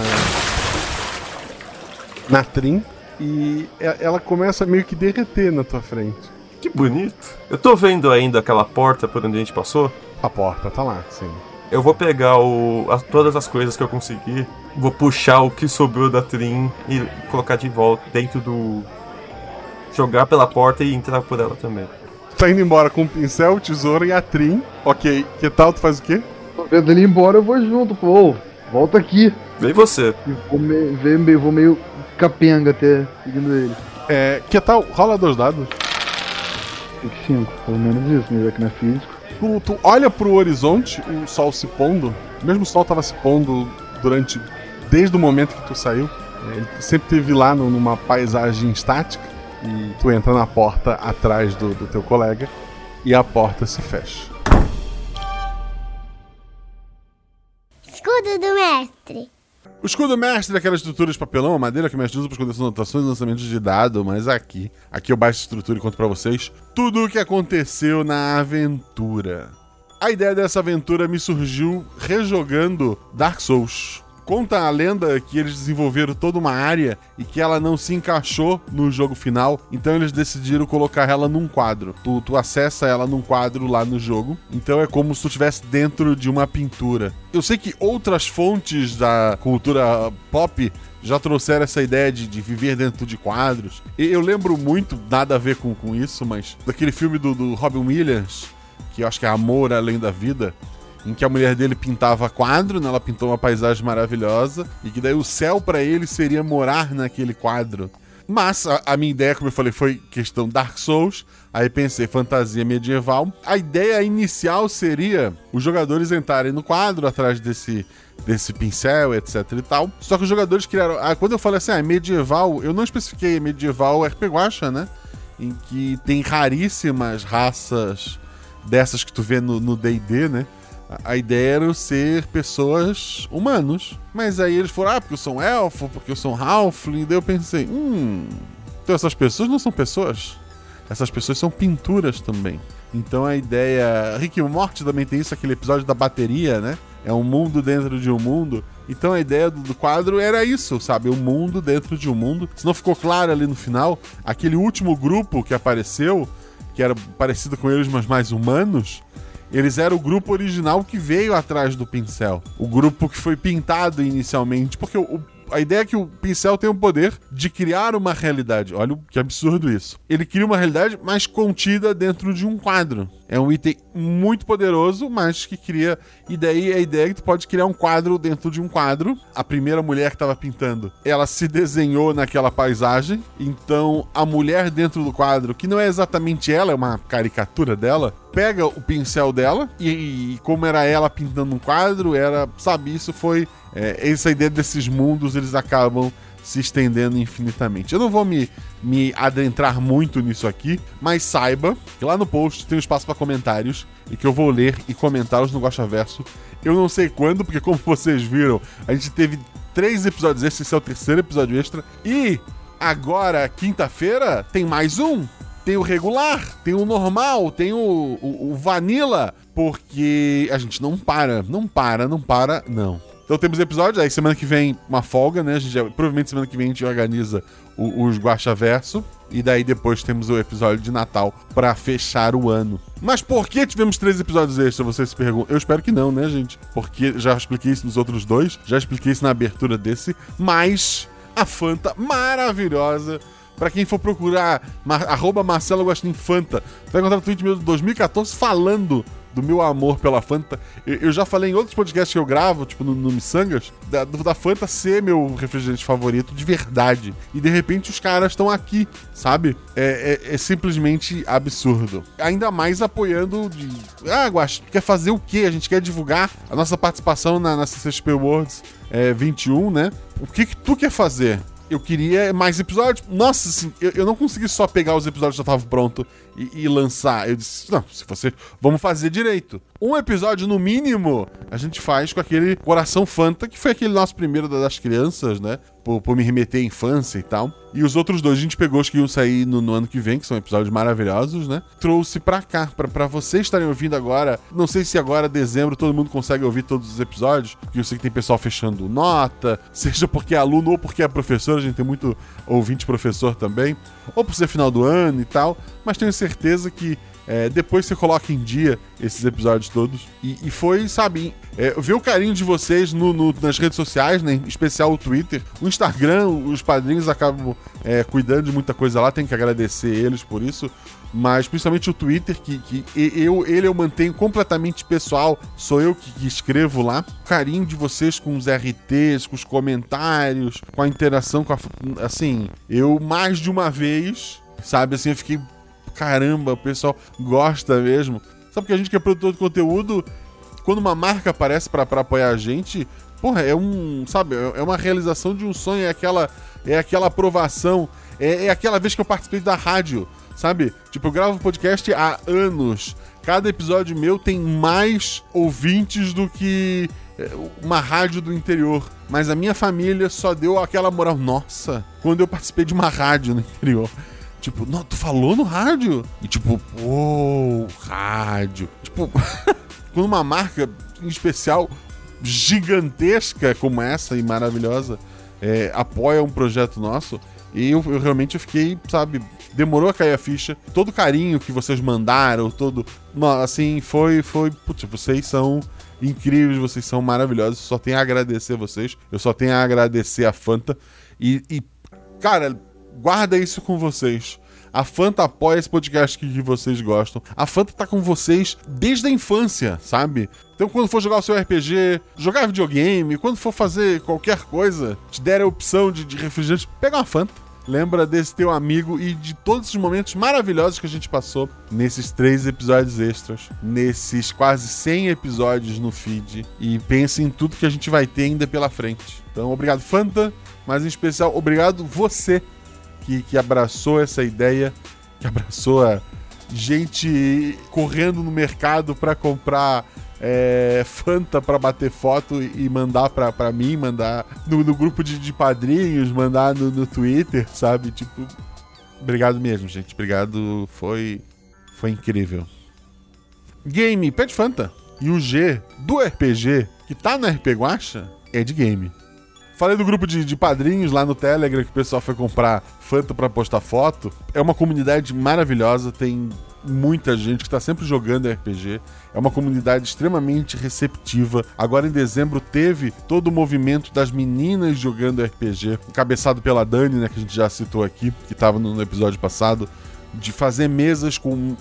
Na Trim e ela começa a meio que derreter na tua frente. Que bonito. Eu tô vendo ainda aquela porta por onde a gente passou. A porta tá lá, sim. Eu vou pegar o, as- todas as coisas que eu conseguir, vou puxar o que sobrou da Trim e colocar de volta dentro do. jogar pela porta e entrar por ela também. Tá indo embora com o pincel, tesoura e a Trim. Ok, que tal? Tu faz o quê? Vendo ele ir embora, eu vou junto, pô. Volta aqui. Vem você. E vou, me, vem- meio- vou meio capenga até seguindo ele. É, que tal? Rola dois dados. 5, pelo menos isso, que não é físico. Tu, tu olha pro horizonte, o sol se pondo. Mesmo o sol tava se pondo durante. desde o momento que tu saiu. É, Ele sempre teve lá no- numa paisagem estática. E tu entra na porta atrás do, do teu colega. E a porta se fecha. Escudo do mestre. O escudo mestre é aquela estrutura de papelão, madeira que o mestre usa para esconder suas anotações e lançamentos de dado, mas aqui, aqui eu baixo a estrutura e conto pra vocês tudo o que aconteceu na aventura. A ideia dessa aventura me surgiu rejogando Dark Souls. Conta a lenda que eles desenvolveram toda uma área e que ela não se encaixou no jogo final, então eles decidiram colocar ela num quadro. Tu, tu acessa ela num quadro lá no jogo, então é como se tu estivesse dentro de uma pintura. Eu sei que outras fontes da cultura pop já trouxeram essa ideia de, de viver dentro de quadros. E eu lembro muito, nada a ver com, com isso, mas daquele filme do, do Robin Williams, que eu acho que é Amor Além da Vida, em que a mulher dele pintava quadro, né? ela pintou uma paisagem maravilhosa, e que daí o céu pra ele seria morar naquele quadro. Mas a, a minha ideia, como eu falei, foi questão Dark Souls. Aí pensei fantasia medieval. A ideia inicial seria os jogadores entrarem no quadro atrás desse desse pincel, etc e tal. Só que os jogadores criaram, ah, quando eu falei assim, ah, é medieval, eu não especifiquei medieval RP Guacha, né? Em que tem raríssimas raças dessas que tu vê no D&D, né? A- ideia era eu ser pessoas humanos. Mas aí eles foram, ah, porque eu sou um elfo, porque eu sou um halfling. Daí eu pensei, hum, então essas pessoas não são pessoas. Essas pessoas são pinturas também. Então a ideia. Rick e Morty também tem isso, aquele episódio da bateria, né? É um mundo dentro de um mundo. Então a ideia do, do quadro era isso, sabe? Um mundo dentro de um mundo. Se não ficou claro ali no final, aquele último grupo que apareceu, que era parecido com eles, mas mais humanos, eles eram o grupo original que veio atrás do pincel. O grupo que foi pintado inicialmente. Porque o- a ideia é que o pincel tem o poder de criar uma realidade. Olha que absurdo isso. Ele cria uma realidade, mas contida dentro de um quadro. É um item muito poderoso, mas que cria. E daí a ideia é que tu pode criar um quadro dentro de um quadro. A primeira mulher que estava pintando, ela se desenhou naquela paisagem. Então a mulher dentro do quadro, que não é exatamente ela, é uma caricatura dela, pega o pincel dela e, e como era ela pintando um quadro, era, sabe, isso foi é, essa ideia desses mundos, eles acabam se estendendo infinitamente. Eu não vou me, me adentrar muito nisso aqui, mas saiba que lá no post tem um espaço para comentários e que eu vou ler e comentá-los no Gosta Verso. Eu não sei quando, porque como vocês viram, a gente teve três episódios extras, esse é o terceiro episódio extra. E agora, quinta-feira, tem mais um. Tem o regular, tem o normal, tem o, o, o vanilla, porque a gente não para, não para, não para, não. Então temos episódios, aí semana que vem uma folga, né? A gente provavelmente semana que vem a gente organiza o- os Guacha Verso. E daí depois temos o episódio de Natal pra fechar o ano. Mas por que tivemos três episódios extras? Vocês se perguntam. Eu espero que não, né, gente? Porque já expliquei isso nos outros dois, já expliquei isso na abertura desse. Mas a Fanta maravilhosa. Pra quem for procurar, mar, arroba Marcelo Guaxinim Fanta, vai encontrar o tweet meu de 2014 falando do meu amor pela Fanta. Eu, eu já falei em outros podcasts que eu gravo, tipo no, no Missangas, da, da Fanta ser meu refrigerante favorito de verdade. E de repente os caras estão aqui, sabe? É, é, é, simplesmente absurdo. Ainda mais apoiando. De, ah, Guax, quer fazer o quê? A gente quer divulgar a nossa participação na, na CCXP Awards é, 21, né? O que, que tu quer fazer? eu queria mais episódios. Nossa, assim, eu, eu, não consegui só pegar os episódios que já estavam prontos e, e, lançar. Eu disse, não, se você. Vamos fazer direito. Um episódio, no mínimo, a gente faz com aquele Coração Fanta, que foi aquele nosso primeiro das crianças, né? Por, por me remeter à infância e tal. E os outros dois a gente pegou os que iam sair no, no ano que vem, que são episódios maravilhosos, né? Trouxe pra cá, pra, pra vocês estarem ouvindo agora. Não sei se agora, dezembro, todo mundo consegue ouvir todos os episódios, porque eu sei que tem pessoal fechando nota, seja porque é aluno ou porque é professor, a gente tem muito ouvinte professor também, ou por ser final do ano e tal. Mas tenho certeza que é, depois você coloca em dia esses episódios todos. E, e foi, sabe, é, ver o carinho de vocês no, no, nas redes sociais, né? Em especial o Twitter. O Instagram, os padrinhos acabam é, cuidando de muita coisa lá, tem que agradecer eles por isso. Mas principalmente o Twitter, que, que eu, ele eu mantenho completamente pessoal, sou eu que, que escrevo lá. O carinho de vocês com os RTs, com os comentários, com a interação com a. Assim, eu mais de uma vez, sabe, assim, eu fiquei caramba, o pessoal gosta mesmo. Sabe porque a gente que é produtor de conteúdo, quando uma marca aparece para apoiar a gente, porra, é um, sabe, é uma realização de um sonho, é aquela, é aquela aprovação, é, é aquela vez que eu participei da rádio, sabe? Tipo, eu gravo podcast há anos. Cada episódio meu tem mais ouvintes do que é, uma rádio do interior. Mas a minha família só deu aquela moral. Nossa, quando eu participei de uma rádio no interior. Tipo, não, tu falou no rádio? E tipo, pô, rádio. Tipo, quando uma marca em especial gigantesca como essa e maravilhosa é, apoia um projeto nosso, e eu, eu realmente fiquei, sabe, demorou a cair a ficha. Todo o carinho que vocês mandaram, todo. Assim, foi. foi putz, vocês são incríveis, vocês são maravilhosos. Só tenho a agradecer vocês. Eu só tenho a agradecer a Fanta. E, e cara, guarda isso com vocês. A Fanta apoia esse podcast que vocês gostam. A Fanta tá com vocês desde a infância, sabe? Então, quando for jogar o seu RPG, jogar videogame, quando for fazer qualquer coisa, te der a opção de, de refrigerante, pega uma Fanta. Lembra desse teu amigo e de todos os momentos maravilhosos que a gente passou nesses três episódios extras, nesses quase 100 episódios no feed. E pense em tudo que a gente vai ter ainda pela frente. Então, obrigado, Fanta, mas em especial, obrigado você que, que abraçou essa ideia, que abraçou a gente correndo no mercado para comprar é, Fanta para bater foto e mandar para mim, mandar no, no grupo de, de, padrinhos, mandar no, no, Twitter, sabe? Tipo, obrigado mesmo, gente. Obrigado, foi, foi incrível. Game, pede Fanta. E o G do RPG, que tá no RPG Guacha, é de game. Falei do grupo de, de, padrinhos lá no Telegram que o pessoal foi comprar Fanta para postar foto. É uma comunidade maravilhosa, tem muita gente que tá sempre jogando RPG. É uma comunidade extremamente receptiva. Agora em dezembro teve todo o movimento das meninas jogando RPG, encabeçado pela Dani, né, que a gente já citou aqui, que tava no episódio passado, de fazer mesas com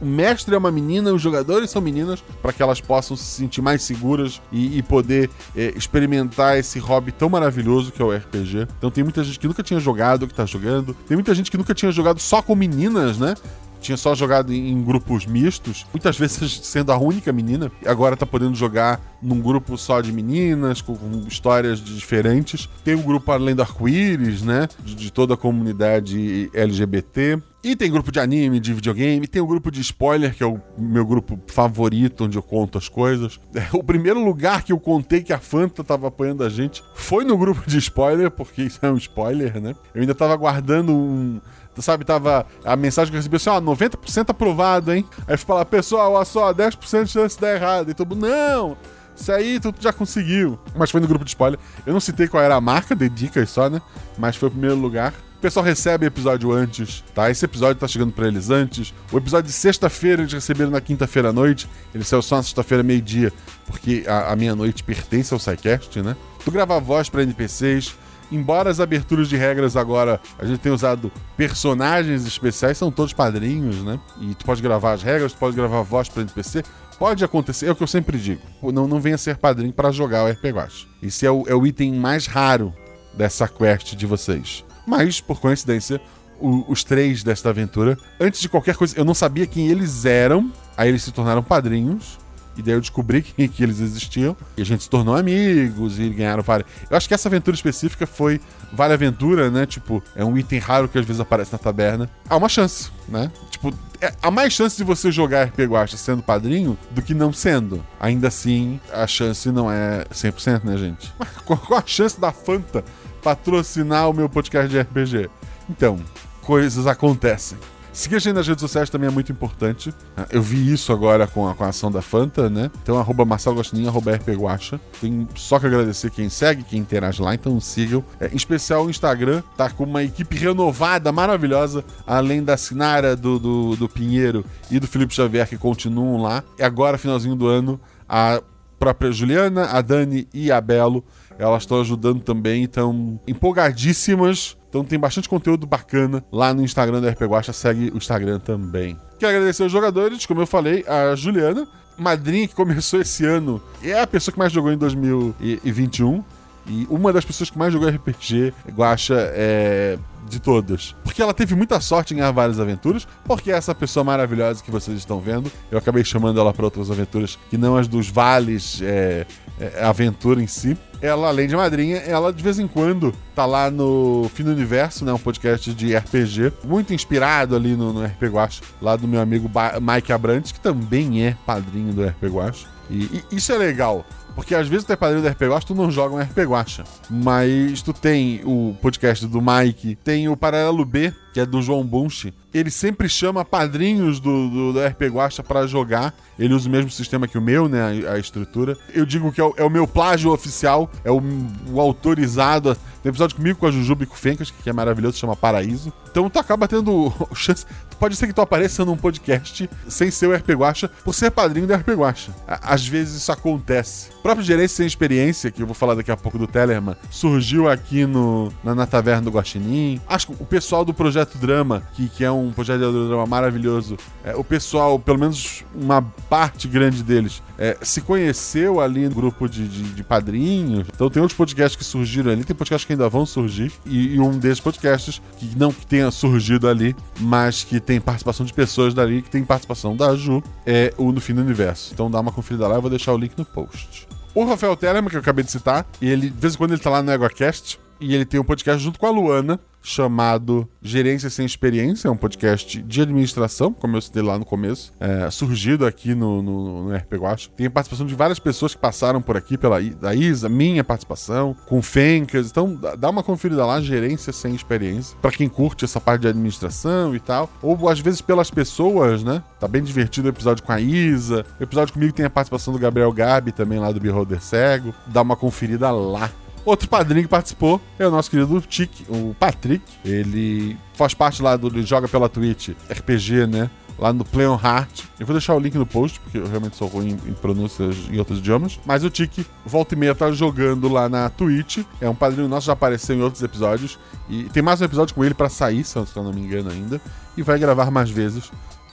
o mestre é uma menina, os jogadores são meninas, para que elas possam se sentir mais seguras e, e poder é, experimentar esse hobby tão maravilhoso que é o RPG. Então tem muita gente que nunca tinha jogado, que tá jogando. Tem muita gente que nunca tinha jogado só com meninas, né? Tinha só jogado em grupos mistos, muitas vezes sendo a única menina, e agora tá podendo jogar num grupo só de meninas, com, com histórias diferentes. Tem o grupo Além do Arco-Íris, né? De, de, toda a comunidade LGBT. E tem grupo de anime, de videogame, tem o grupo de spoiler, que é o meu grupo favorito, onde eu conto as coisas. É, o primeiro lugar que eu contei que a Fanta tava apoiando a gente foi no grupo de spoiler, porque isso é um spoiler, né? Eu ainda tava guardando um, sabe, tava a mensagem que eu recebi assim, ó, 90% aprovado, hein? Aí eu lá, pessoal, olha só, 10% de chance de dar errado. E todo mundo, não, isso aí tu já conseguiu. Mas foi no grupo de spoiler. Eu não citei qual era a marca, dei dicas só, né? Mas foi o primeiro lugar. O pessoal recebe episódio antes, tá? Esse episódio tá chegando para eles antes. O episódio de sexta-feira eles receberam na quinta-feira à noite. Ele saiu só na sexta-feira, meio-dia, porque a, a meia-noite pertence ao SciCast, né? Tu grava voz para NPCs, embora as aberturas de regras agora a gente tenha usado personagens especiais, são todos padrinhos, né? E tu pode gravar as regras, tu pode gravar voz para NPC. Pode acontecer, é o que eu sempre digo. Não, não venha ser padrinho para jogar o RPG. Esse é o, é o item mais raro dessa quest de vocês. Mas, por coincidência, o, os três desta aventura, antes de qualquer coisa, eu não sabia quem eles eram. Aí eles se tornaram padrinhos. E daí eu descobri que, que eles existiam. E a gente se tornou amigos e ganharam várias. Eu acho que essa aventura específica foi Vale Aventura, né? Tipo, é um item raro que às vezes aparece na taberna. Há uma chance, né? Tipo, é, há mais chance de você jogar RPG Guacha sendo padrinho do que não sendo. Ainda assim, a chance não é 100%, né, gente? Mas qual, qual a chance da Fanta patrocinar o meu podcast de RPG? Então, coisas acontecem. Seguir a gente nas redes sociais também é muito importante. Eu vi isso agora com a, com a ação da Fanta, né? Então, arroba Marcelo Gostininho, arroba rpguacha. Tem só que agradecer quem segue, quem interage lá, então sigam. É, em especial o Instagram, tá com uma equipe renovada, maravilhosa, além da Sinara, do, do, do Pinheiro e do Felipe Xavier, que continuam lá. E agora, finalzinho do ano, a própria Juliana, a Dani e a Belo, elas estão ajudando também, estão empolgadíssimas então tem bastante conteúdo bacana lá no Instagram do RP Guacha, segue o Instagram também. Quero agradecer aos jogadores, como eu falei, a Juliana, madrinha que começou esse ano, é a pessoa que mais jogou em 2021. E uma das pessoas que mais jogou RPG Guacha é de todas. Porque ela teve muita sorte em ganhar várias aventuras, porque é essa pessoa maravilhosa que vocês estão vendo, eu acabei chamando ela para outras aventuras que não as dos vales, é, é, aventura em si. Ela, além de madrinha, ela de vez em quando tá lá no Fim do Universo, né? Um podcast de RPG, muito inspirado ali no, no RPG Guacha, lá do meu amigo ba Mike Abrantes, que também é padrinho do RPG Guacha. E, e isso é legal, porque às vezes tu é padrinho do RP Guacha, tu não joga um RP Guacha. Mas tu tem o podcast do Mike, tem o Paralelo B, que é do João Bunch. Ele sempre chama padrinhos do, do, do RP Guacha pra jogar. Ele usa o mesmo sistema que o meu, né? A, a estrutura. Eu digo que é o, é o, meu plágio oficial, é o, o autorizado. Tem episódio comigo com a Jujuba e com o Fencas, que é maravilhoso, chama Paraíso. Então tu acaba tendo chance. Pode ser que tu apareça num podcast sem ser o RP Guacha por ser padrinho do RP Guacha. Às vezes isso acontece. O próprio Gerência Sem Experiência, que eu vou falar daqui a pouco do Tellerman, surgiu aqui no, na, na Taverna do Guaxinim. Acho que o pessoal do Projeto Drama, que, que é um projeto de drama maravilhoso, é, o pessoal, pelo menos uma parte grande deles, é, se conheceu ali no grupo de, de, de, padrinhos. Então tem outros podcasts que surgiram ali, tem podcasts que ainda vão surgir. E, e um desses podcasts, que não que tenha surgido ali, mas que tem participação de pessoas dali, que tem participação da Ju, é o No Fim do Universo. Então dá uma conferida lá, eu vou deixar o link no post. O Rafael Tellerman, que eu acabei de citar, ele, de vez em quando ele tá lá no EgoCast, e ele tem um podcast junto com a Luana, chamado Gerência Sem Experiência, é um podcast de administração, como eu citei lá no começo, é, surgido aqui no, no, no RP Guacha. Tem a participação de várias pessoas que passaram por aqui, pela da Isa, minha participação, com Fencas, então dá uma conferida lá, Gerência Sem Experiência, para quem curte essa parte de administração e tal, ou às vezes pelas pessoas, né? Tá bem divertido o episódio com a Isa, o episódio comigo tem a participação do Gabriel Gabi, também lá do Beholder Cego, dá uma conferida lá. Outro padrinho que participou é o nosso querido Tic, o Patrick. Ele faz parte lá do. Ele joga pela Twitch RPG, né? Lá no Play on Heart. Eu vou deixar o link no post, porque eu realmente sou ruim em pronúncias em outros idiomas. Mas o Tic, volta e meia, tá jogando lá na Twitch. É um padrinho nosso, já apareceu em outros episódios. E tem mais um episódio com ele para sair, se eu não me engano ainda. E vai gravar mais vezes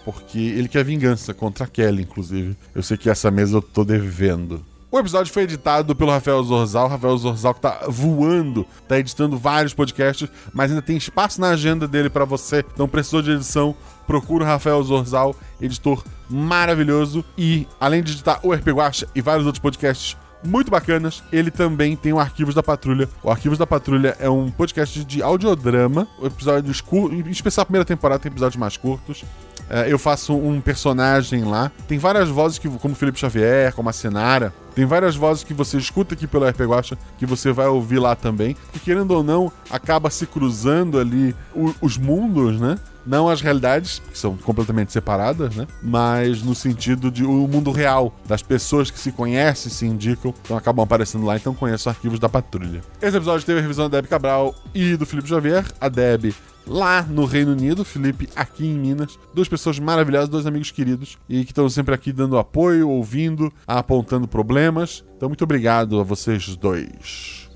porque ele quer vingança contra a Kelly, inclusive. Eu sei que essa mesa eu tô devendo. O episódio foi editado pelo Rafael Zorzal. Rafael Zorzal que tá voando, tá editando vários podcasts, mas ainda tem espaço na agenda dele para você. Então precisou de edição, procura o Rafael Zorzal, editor maravilhoso. E além de editar o RP Guacha e vários outros podcasts muito bacanas. Ele também tem o Arquivos da Patrulha. O Arquivos da Patrulha é um podcast de audiodrama. Episódios curtos, em especial a primeira temporada tem episódios mais curtos. É, eu faço um personagem lá. Tem várias vozes, que, como Felipe Xavier, como a Senara. Tem várias vozes que você escuta aqui pelo RP Guacha, que você vai ouvir lá também. Que querendo ou não, acaba se cruzando ali os mundos, né? Não as realidades, que são completamente separadas, né? Mas no sentido de o mundo real, das pessoas que se conhecem, se indicam, então acabam aparecendo lá, então conheço arquivos da patrulha. Esse episódio teve a revisão da Deb Cabral e do Felipe Xavier. A Deb lá no Reino Unido, Felipe aqui em Minas. Duas pessoas maravilhosas, dois amigos queridos e que estão sempre aqui dando apoio, ouvindo, apontando problemas. Então, muito obrigado a vocês dois.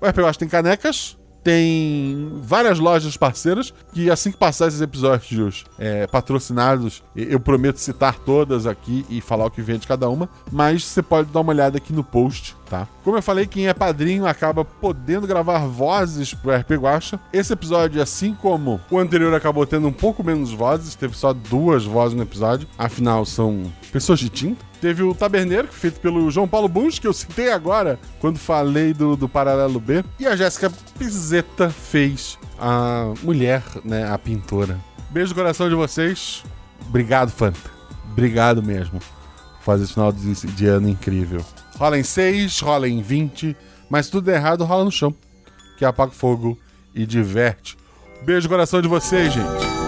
O RPG tem canecas, tem várias lojas parceiras que assim que passar esses episódios é, patrocinados, eu prometo citar todas aqui e falar o que vem de cada uma, mas você pode dar uma olhada aqui no post, tá? Como eu falei, quem é padrinho acaba podendo gravar vozes pro RP Guacha. Esse episódio, assim como o anterior, acabou tendo um pouco menos vozes, teve só duas vozes no episódio, afinal são pessoas de tinta. Teve o Taberneiro, feito pelo João Paulo Bunch, que eu citei agora quando falei do, do Paralelo B. E a Jéssica Pizzetta fez a mulher, né, a pintora. Beijo no coração de vocês. Obrigado, Fanta. Obrigado mesmo. Fazer esse final de, de ano incrível. Rola em 6, rola em 20, mas tudo errado rola no chão. Que apaga o fogo e diverte. Beijo no coração de vocês, gente.